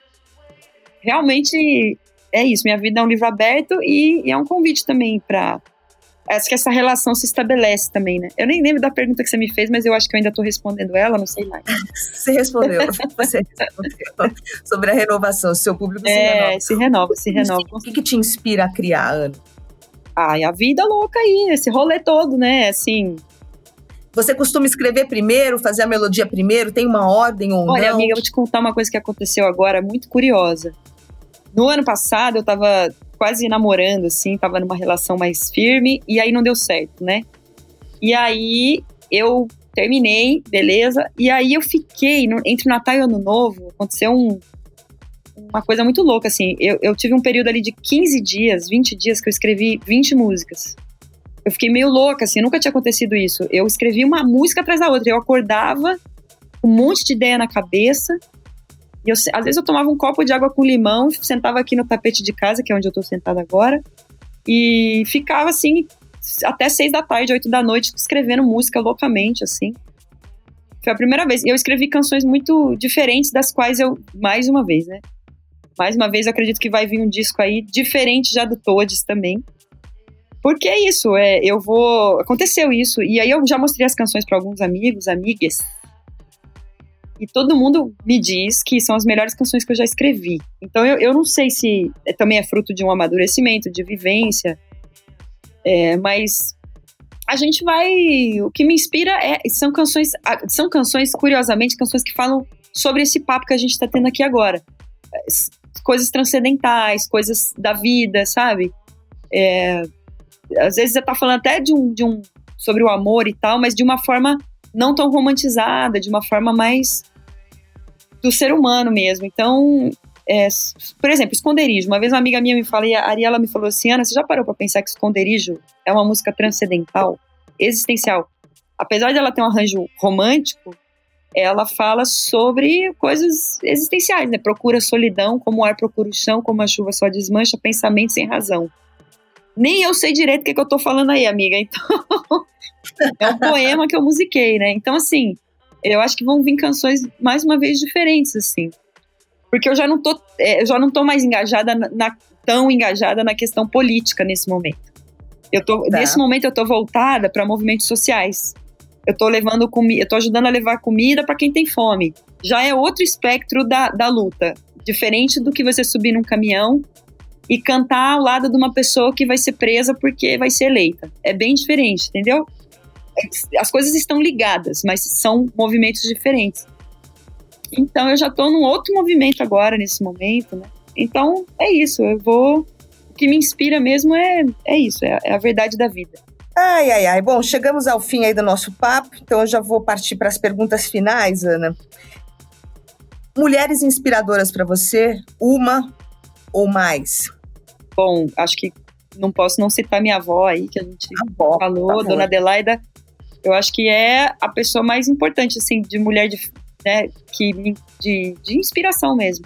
Realmente é isso. Minha vida é um livro aberto e, e é um convite também para acho que essa relação se estabelece também, né? Eu nem lembro da pergunta que você me fez, mas eu acho que eu ainda estou respondendo ela, não sei mais. Você respondeu. Você respondeu sobre a renovação, seu público é, se renova. se renova, se renova. O que, que te inspira a criar, Ana? Ai, a vida louca aí, esse rolê todo, né? Assim. Você costuma escrever primeiro, fazer a melodia primeiro? Tem uma ordem ou Olha, não? Amiga, eu vou te contar uma coisa que aconteceu agora, muito curiosa. No ano passado, eu tava quase namorando, assim, tava numa relação mais firme, e aí não deu certo, né? E aí eu terminei, beleza, e aí eu fiquei, no, entre Natal e Ano Novo, aconteceu um, uma coisa muito louca, assim. Eu, eu tive um período ali de 15 dias, 20 dias, que eu escrevi 20 músicas. Eu fiquei meio louca, assim, nunca tinha acontecido isso. Eu escrevi uma música atrás da outra. Eu acordava com um monte de ideia na cabeça. E eu, às vezes eu tomava um copo de água com limão, sentava aqui no tapete de casa, que é onde eu tô sentada agora, e ficava assim até seis da tarde, oito da noite, escrevendo música loucamente, assim. Foi a primeira vez. E eu escrevi canções muito diferentes, das quais eu, mais uma vez, né? Mais uma vez, eu acredito que vai vir um disco aí diferente já do Toads também. Porque é isso, é, eu vou. Aconteceu isso. E aí eu já mostrei as canções para alguns amigos, amigas. E todo mundo me diz que são as melhores canções que eu já escrevi. Então eu, eu não sei se é, também é fruto de um amadurecimento, de vivência. É, mas a gente vai. O que me inspira é, são canções. São canções, curiosamente, canções que falam sobre esse papo que a gente está tendo aqui agora. Coisas transcendentais, coisas da vida, sabe? É, às vezes você tá falando até de um, de um. sobre o amor e tal, mas de uma forma não tão romantizada, de uma forma mais do ser humano mesmo. Então, é, por exemplo, esconderijo. Uma vez uma amiga minha me falou, e a Ariela me falou assim: Ana, você já parou para pensar que esconderijo é uma música transcendental, existencial? Apesar de ela ter um arranjo romântico, ela fala sobre coisas existenciais, né? Procura solidão, como o ar procura o chão, como a chuva só desmancha, pensamento sem razão. Nem eu sei direito o que, que eu tô falando aí, amiga. Então, é um poema que eu musiquei, né? Então, assim, eu acho que vão vir canções mais uma vez diferentes, assim. Porque eu já não tô, é, eu já não tô mais engajada na, na, tão engajada na questão política nesse momento. Eu tô, tá. nesse momento eu tô voltada para movimentos sociais. Eu tô levando comida, eu tô ajudando a levar comida para quem tem fome. Já é outro espectro da, da luta, diferente do que você subir num caminhão e cantar ao lado de uma pessoa que vai ser presa porque vai ser eleita. É bem diferente, entendeu? As coisas estão ligadas, mas são movimentos diferentes. Então eu já estou num outro movimento agora, nesse momento, né? Então é isso, eu vou. O que me inspira mesmo é, é isso, é, é a verdade da vida. Ai, ai, ai. Bom, chegamos ao fim aí do nosso papo, então eu já vou partir para as perguntas finais, Ana. Mulheres inspiradoras para você, uma ou mais? Bom, acho que não posso não citar minha avó aí, que a gente avó, falou, Dona Adelaida. Eu acho que é a pessoa mais importante, assim, de mulher de, né, que, de, de inspiração mesmo.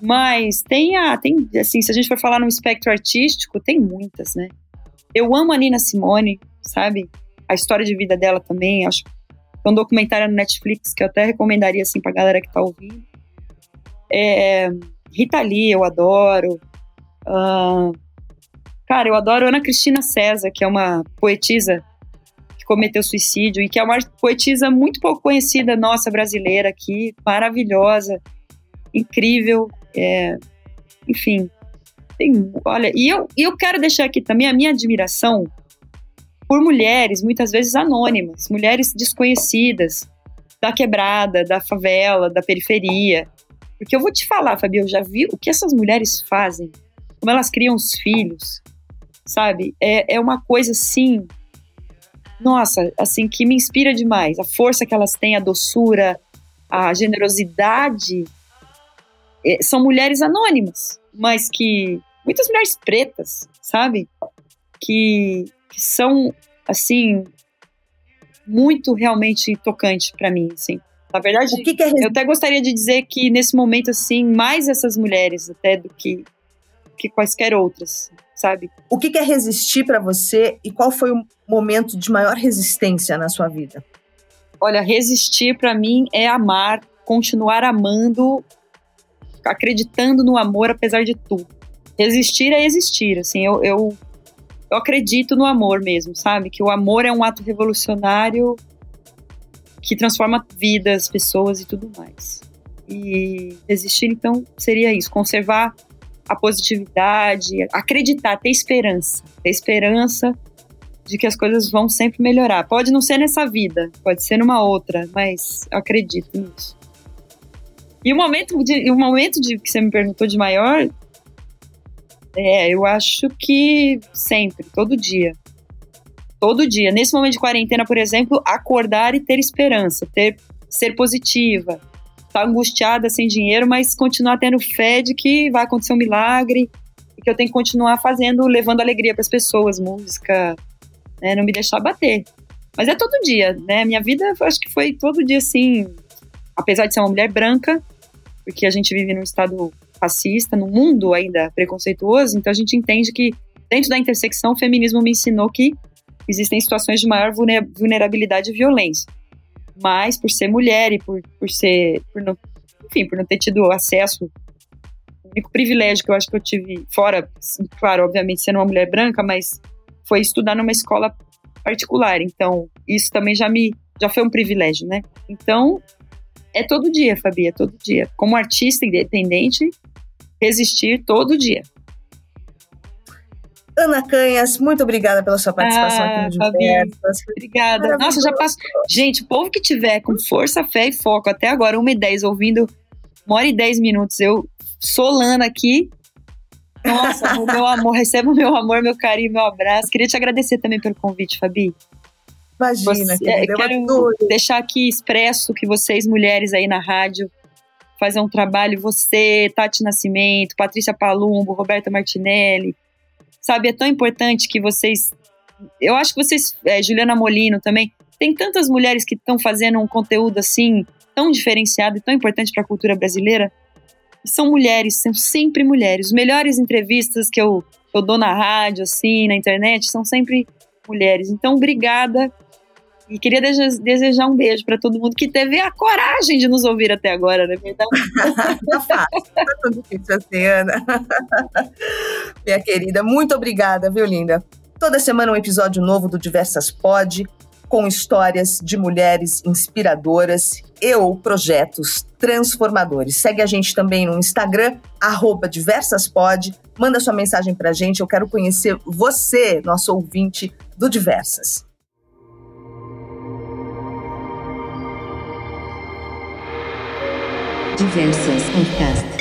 Mas tem a, tem, assim, se a gente for falar no espectro artístico, tem muitas, né? Eu amo a Nina Simone, sabe? A história de vida dela também, acho é um documentário no Netflix que eu até recomendaria, assim, pra galera que tá ouvindo. É, Rita Lee, eu adoro. Uh, cara, eu adoro Ana Cristina César, que é uma poetisa que cometeu suicídio e que é uma poetisa muito pouco conhecida nossa brasileira aqui, maravilhosa, incrível, é, enfim. Tem, olha, e eu, e eu quero deixar aqui também a minha admiração por mulheres, muitas vezes anônimas, mulheres desconhecidas, da quebrada, da favela, da periferia. Porque eu vou te falar, Fabi, eu já vi o que essas mulheres fazem, como elas criam os filhos, sabe? É, é uma coisa assim nossa, assim, que me inspira demais. A força que elas têm, a doçura, a generosidade. É, são mulheres anônimas, mas que. Muitas mulheres pretas, sabe? Que, que são, assim, muito realmente tocante para mim, assim. Na verdade, que que é eu até gostaria de dizer que nesse momento, assim, mais essas mulheres até do que, que quaisquer outras sabe? O que é resistir para você e qual foi o momento de maior resistência na sua vida? Olha, resistir para mim é amar, continuar amando, acreditando no amor apesar de tudo. Resistir é existir, assim, eu, eu, eu acredito no amor mesmo, sabe? Que o amor é um ato revolucionário que transforma vidas, pessoas e tudo mais. E resistir, então, seria isso, conservar a positividade, acreditar, ter esperança, ter esperança de que as coisas vão sempre melhorar. Pode não ser nessa vida, pode ser numa outra, mas eu acredito nisso. E o momento de, o momento de que você me perguntou de maior, é, eu acho que sempre, todo dia. Todo dia. Nesse momento de quarentena, por exemplo, acordar e ter esperança, ter ser positiva, tá angustiada, sem dinheiro, mas continuar tendo fé de que vai acontecer um milagre e que eu tenho que continuar fazendo, levando alegria para as pessoas, música, né, não me deixar bater. Mas é todo dia, né? Minha vida, acho que foi todo dia assim, apesar de ser uma mulher branca, porque a gente vive num estado racista, num mundo ainda preconceituoso, então a gente entende que dentro da intersecção o feminismo me ensinou que existem situações de maior vulnerabilidade e violência mas por ser mulher e por, por ser, por não, enfim, por não ter tido acesso, o único privilégio que eu acho que eu tive, fora, claro, obviamente sendo uma mulher branca, mas foi estudar numa escola particular, então isso também já me, já foi um privilégio, né? Então, é todo dia, Fabi, é todo dia. Como artista independente, resistir todo dia. Ana Canhas, muito obrigada pela sua participação ah, aqui no Diversas. Obrigada. Nossa, já passou. Gente, o povo que tiver com força, fé e foco até agora, 1 e 10, ouvindo uma hora e 10 minutos, eu solando aqui. Nossa, o meu amor, receba o meu amor, meu carinho, meu abraço. Queria te agradecer também pelo convite, Fabi. Imagina, Você, é, quero deixar aqui expresso que vocês, mulheres aí na rádio, fazem um trabalho, você, Tati Nascimento, Patrícia Palumbo, Roberta Martinelli, sabe, é tão importante que vocês, eu acho que vocês, é, Juliana Molino também, tem tantas mulheres que estão fazendo um conteúdo assim, tão diferenciado e tão importante para a cultura brasileira, e são mulheres, são sempre mulheres, as melhores entrevistas que eu, eu dou na rádio, assim, na internet, são sempre mulheres, então obrigada e queria desejar um beijo para todo mundo que teve a coragem de nos ouvir até agora, não é verdade? tá fácil, tá tudo difícil assim, Ana. Minha querida, muito obrigada, viu, linda? Toda semana um episódio novo do Diversas Pod, com histórias de mulheres inspiradoras e ou projetos transformadores. Segue a gente também no Instagram, diversaspod. Manda sua mensagem pra gente, eu quero conhecer você, nosso ouvinte do Diversas. Diversas Podcast.